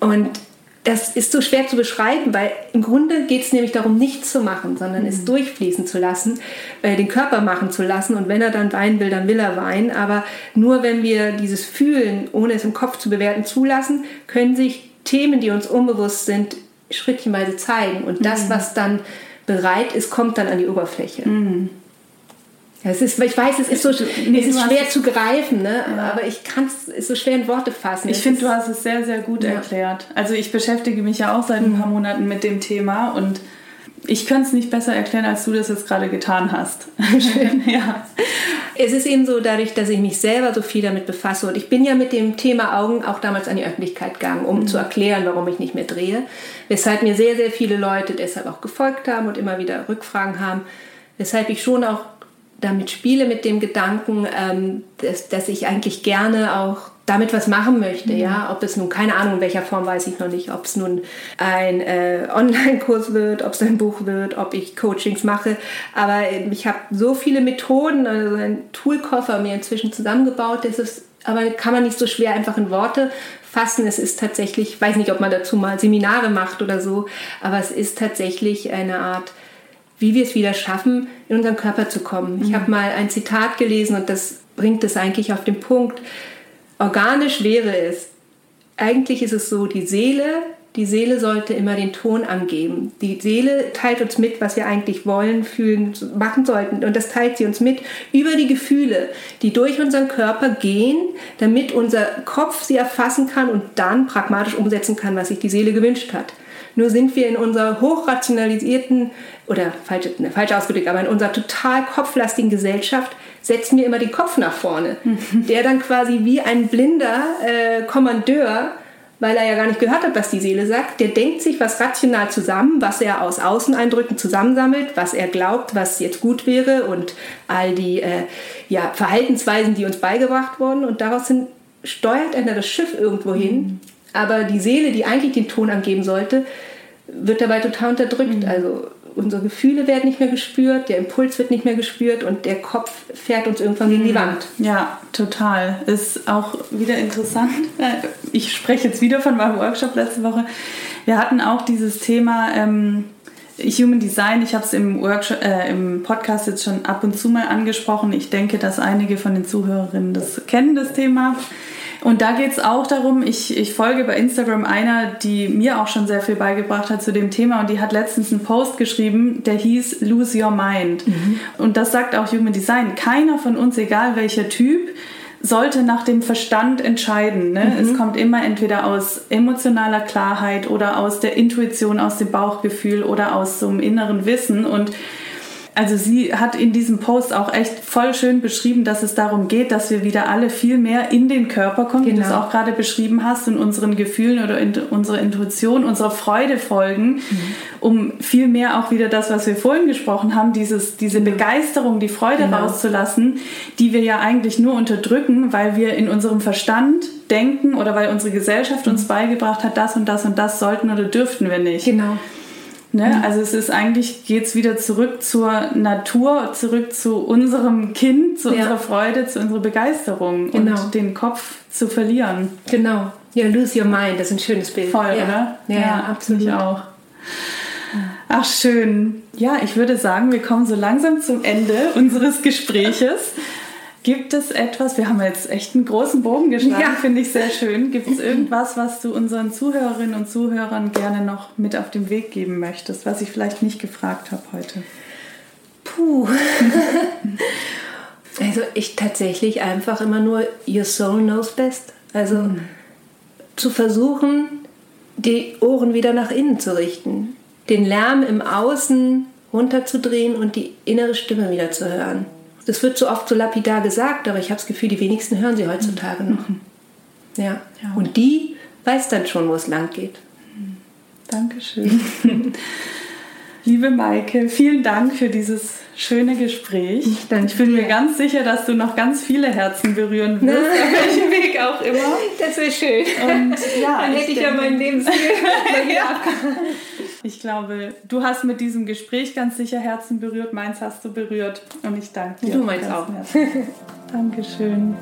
Und das ist so schwer zu beschreiben, weil im Grunde geht es nämlich darum, nichts zu machen, sondern mhm. es durchfließen zu lassen, äh, den Körper machen zu lassen. Und wenn er dann weinen will, dann will er weinen. Aber nur wenn wir dieses Fühlen, ohne es im Kopf zu bewerten, zulassen, können sich Themen, die uns unbewusst sind, schrittchenweise zeigen. Und das, mhm. was dann bereit ist, kommt dann an die Oberfläche. Mhm. Es ist, ich weiß, es ist so nee, es ist schwer zu greifen, ne? Ja. aber ich kann es so schwer in Worte fassen. Ich finde, du hast es sehr, sehr gut ja. erklärt. Also ich beschäftige mich ja auch seit ein paar Monaten mit dem Thema und ich könnte es nicht besser erklären, als du das jetzt gerade getan hast. ja. Es ist eben so, dadurch, dass ich mich selber so viel damit befasse und ich bin ja mit dem Thema Augen auch damals an die Öffentlichkeit gegangen, um mhm. zu erklären, warum ich nicht mehr drehe, weshalb mir sehr, sehr viele Leute deshalb auch gefolgt haben und immer wieder Rückfragen haben, weshalb ich schon auch damit spiele, mit dem Gedanken, ähm, dass, dass ich eigentlich gerne auch damit was machen möchte, mhm. ja, ob es nun keine Ahnung in welcher Form weiß ich noch nicht, ob es nun ein äh, Online-Kurs wird, ob es ein Buch wird, ob ich Coachings mache, aber ich habe so viele Methoden, also ein Toolkoffer mir inzwischen zusammengebaut, das ist, aber kann man nicht so schwer einfach in Worte fassen. Es ist tatsächlich, ich weiß nicht, ob man dazu mal Seminare macht oder so, aber es ist tatsächlich eine Art wie wir es wieder schaffen, in unseren Körper zu kommen. Mhm. Ich habe mal ein Zitat gelesen und das bringt es eigentlich auf den Punkt. Organisch wäre es, eigentlich ist es so, die Seele, die Seele sollte immer den Ton angeben. Die Seele teilt uns mit, was wir eigentlich wollen, fühlen, machen sollten. Und das teilt sie uns mit über die Gefühle, die durch unseren Körper gehen, damit unser Kopf sie erfassen kann und dann pragmatisch umsetzen kann, was sich die Seele gewünscht hat. Nur sind wir in unserer hochrationalisierten, oder falsch, ne, falsch ausgedrückt, aber in unserer total kopflastigen Gesellschaft setzen wir immer den Kopf nach vorne, der dann quasi wie ein blinder äh, Kommandeur weil er ja gar nicht gehört hat, was die Seele sagt. Der denkt sich was rational zusammen, was er aus Außeneindrücken zusammensammelt, was er glaubt, was jetzt gut wäre und all die äh, ja, Verhaltensweisen, die uns beigebracht wurden. Und daraus hin steuert er das Schiff irgendwo hin. Mhm. Aber die Seele, die eigentlich den Ton angeben sollte, wird dabei total unterdrückt. Mhm. Also unsere Gefühle werden nicht mehr gespürt, der Impuls wird nicht mehr gespürt und der Kopf fährt uns irgendwann gegen die mhm. Wand. Ja, total. Ist auch wieder interessant. Ich spreche jetzt wieder von meinem Workshop letzte Woche. Wir hatten auch dieses Thema ähm, Human Design. Ich habe es im, äh, im Podcast jetzt schon ab und zu mal angesprochen. Ich denke, dass einige von den Zuhörerinnen das kennen, das Thema. Und da geht es auch darum, ich, ich folge bei Instagram einer, die mir auch schon sehr viel beigebracht hat zu dem Thema und die hat letztens einen Post geschrieben, der hieß Lose Your Mind. Mhm. Und das sagt auch Human Design. Keiner von uns, egal welcher Typ, sollte nach dem Verstand entscheiden. Ne? Mhm. Es kommt immer entweder aus emotionaler Klarheit oder aus der Intuition, aus dem Bauchgefühl oder aus so einem inneren Wissen. Und also sie hat in diesem Post auch echt voll schön beschrieben, dass es darum geht, dass wir wieder alle viel mehr in den Körper kommen, genau. wie du es genau. auch gerade beschrieben hast, und unseren Gefühlen oder in unserer Intuition, unserer Freude folgen, mhm. um viel mehr auch wieder das, was wir vorhin gesprochen haben, dieses, diese Begeisterung, die Freude genau. rauszulassen, die wir ja eigentlich nur unterdrücken, weil wir in unserem Verstand denken oder weil unsere Gesellschaft mhm. uns beigebracht hat, das und das und das sollten oder dürften wir nicht. Genau. Ne? Mhm. Also es ist eigentlich, geht es wieder zurück zur Natur, zurück zu unserem Kind, zu ja. unserer Freude, zu unserer Begeisterung genau. und den Kopf zu verlieren. Genau. Ja, lose your mind, das ist ein schönes Bild. Voll, ja. oder? Ja, ja absolut. Ich auch. Ach, schön. Ja, ich würde sagen, wir kommen so langsam zum Ende unseres Gespräches. Gibt es etwas, wir haben jetzt echt einen großen Bogen geschlagen, ja. finde ich sehr schön. Gibt es irgendwas, was du unseren Zuhörerinnen und Zuhörern gerne noch mit auf den Weg geben möchtest, was ich vielleicht nicht gefragt habe heute? Puh. also ich tatsächlich einfach immer nur Your Soul knows best. Also mhm. zu versuchen, die Ohren wieder nach innen zu richten, den Lärm im Außen runterzudrehen und die innere Stimme wieder zu hören. Das wird so oft so lapidar gesagt, aber ich habe das Gefühl, die wenigsten hören sie heutzutage noch. Mhm. Ja. ja. Und die weiß dann schon, wo es lang geht. Dankeschön. Liebe Maike, vielen Dank für dieses schöne Gespräch. Ich, ich bin mir ganz sicher, dass du noch ganz viele Herzen berühren wirst, auf welchem Weg auch immer. Das wäre schön. Und ja, dann hätte ich, ja meinen Lebensstil. ja. Ich glaube, du hast mit diesem Gespräch ganz sicher Herzen berührt, meins hast du berührt und ich danke dir. Du meinst auch. Dankeschön.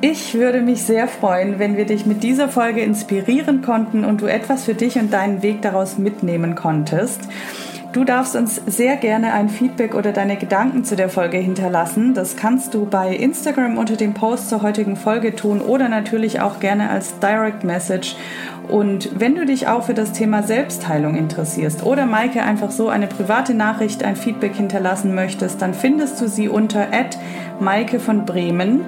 Ich würde mich sehr freuen, wenn wir dich mit dieser Folge inspirieren konnten und du etwas für dich und deinen Weg daraus mitnehmen konntest. Du darfst uns sehr gerne ein Feedback oder deine Gedanken zu der Folge hinterlassen. Das kannst du bei Instagram unter dem Post zur heutigen Folge tun oder natürlich auch gerne als Direct Message. Und wenn du dich auch für das Thema Selbstheilung interessierst oder Maike einfach so eine private Nachricht, ein Feedback hinterlassen möchtest, dann findest du sie unter Maike von Bremen.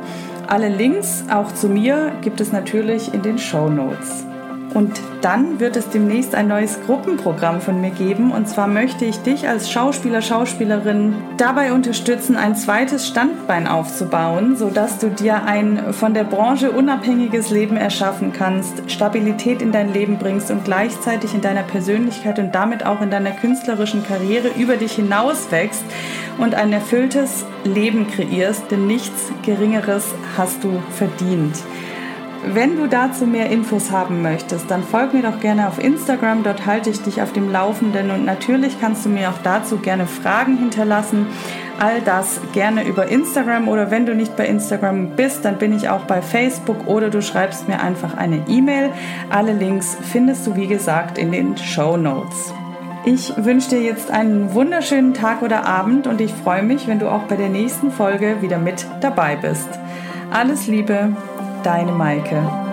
Alle Links auch zu mir gibt es natürlich in den Show Notes. Und dann wird es demnächst ein neues Gruppenprogramm von mir geben. Und zwar möchte ich dich als Schauspieler, Schauspielerin dabei unterstützen, ein zweites Standbein aufzubauen, sodass du dir ein von der Branche unabhängiges Leben erschaffen kannst, Stabilität in dein Leben bringst und gleichzeitig in deiner Persönlichkeit und damit auch in deiner künstlerischen Karriere über dich hinaus wächst und ein erfülltes Leben kreierst, denn nichts Geringeres hast du verdient. Wenn du dazu mehr Infos haben möchtest, dann folg mir doch gerne auf Instagram, dort halte ich dich auf dem Laufenden und natürlich kannst du mir auch dazu gerne Fragen hinterlassen. All das gerne über Instagram oder wenn du nicht bei Instagram bist, dann bin ich auch bei Facebook oder du schreibst mir einfach eine E-Mail. Alle Links findest du wie gesagt in den Show Notes. Ich wünsche dir jetzt einen wunderschönen Tag oder Abend und ich freue mich, wenn du auch bei der nächsten Folge wieder mit dabei bist. Alles Liebe, deine Maike.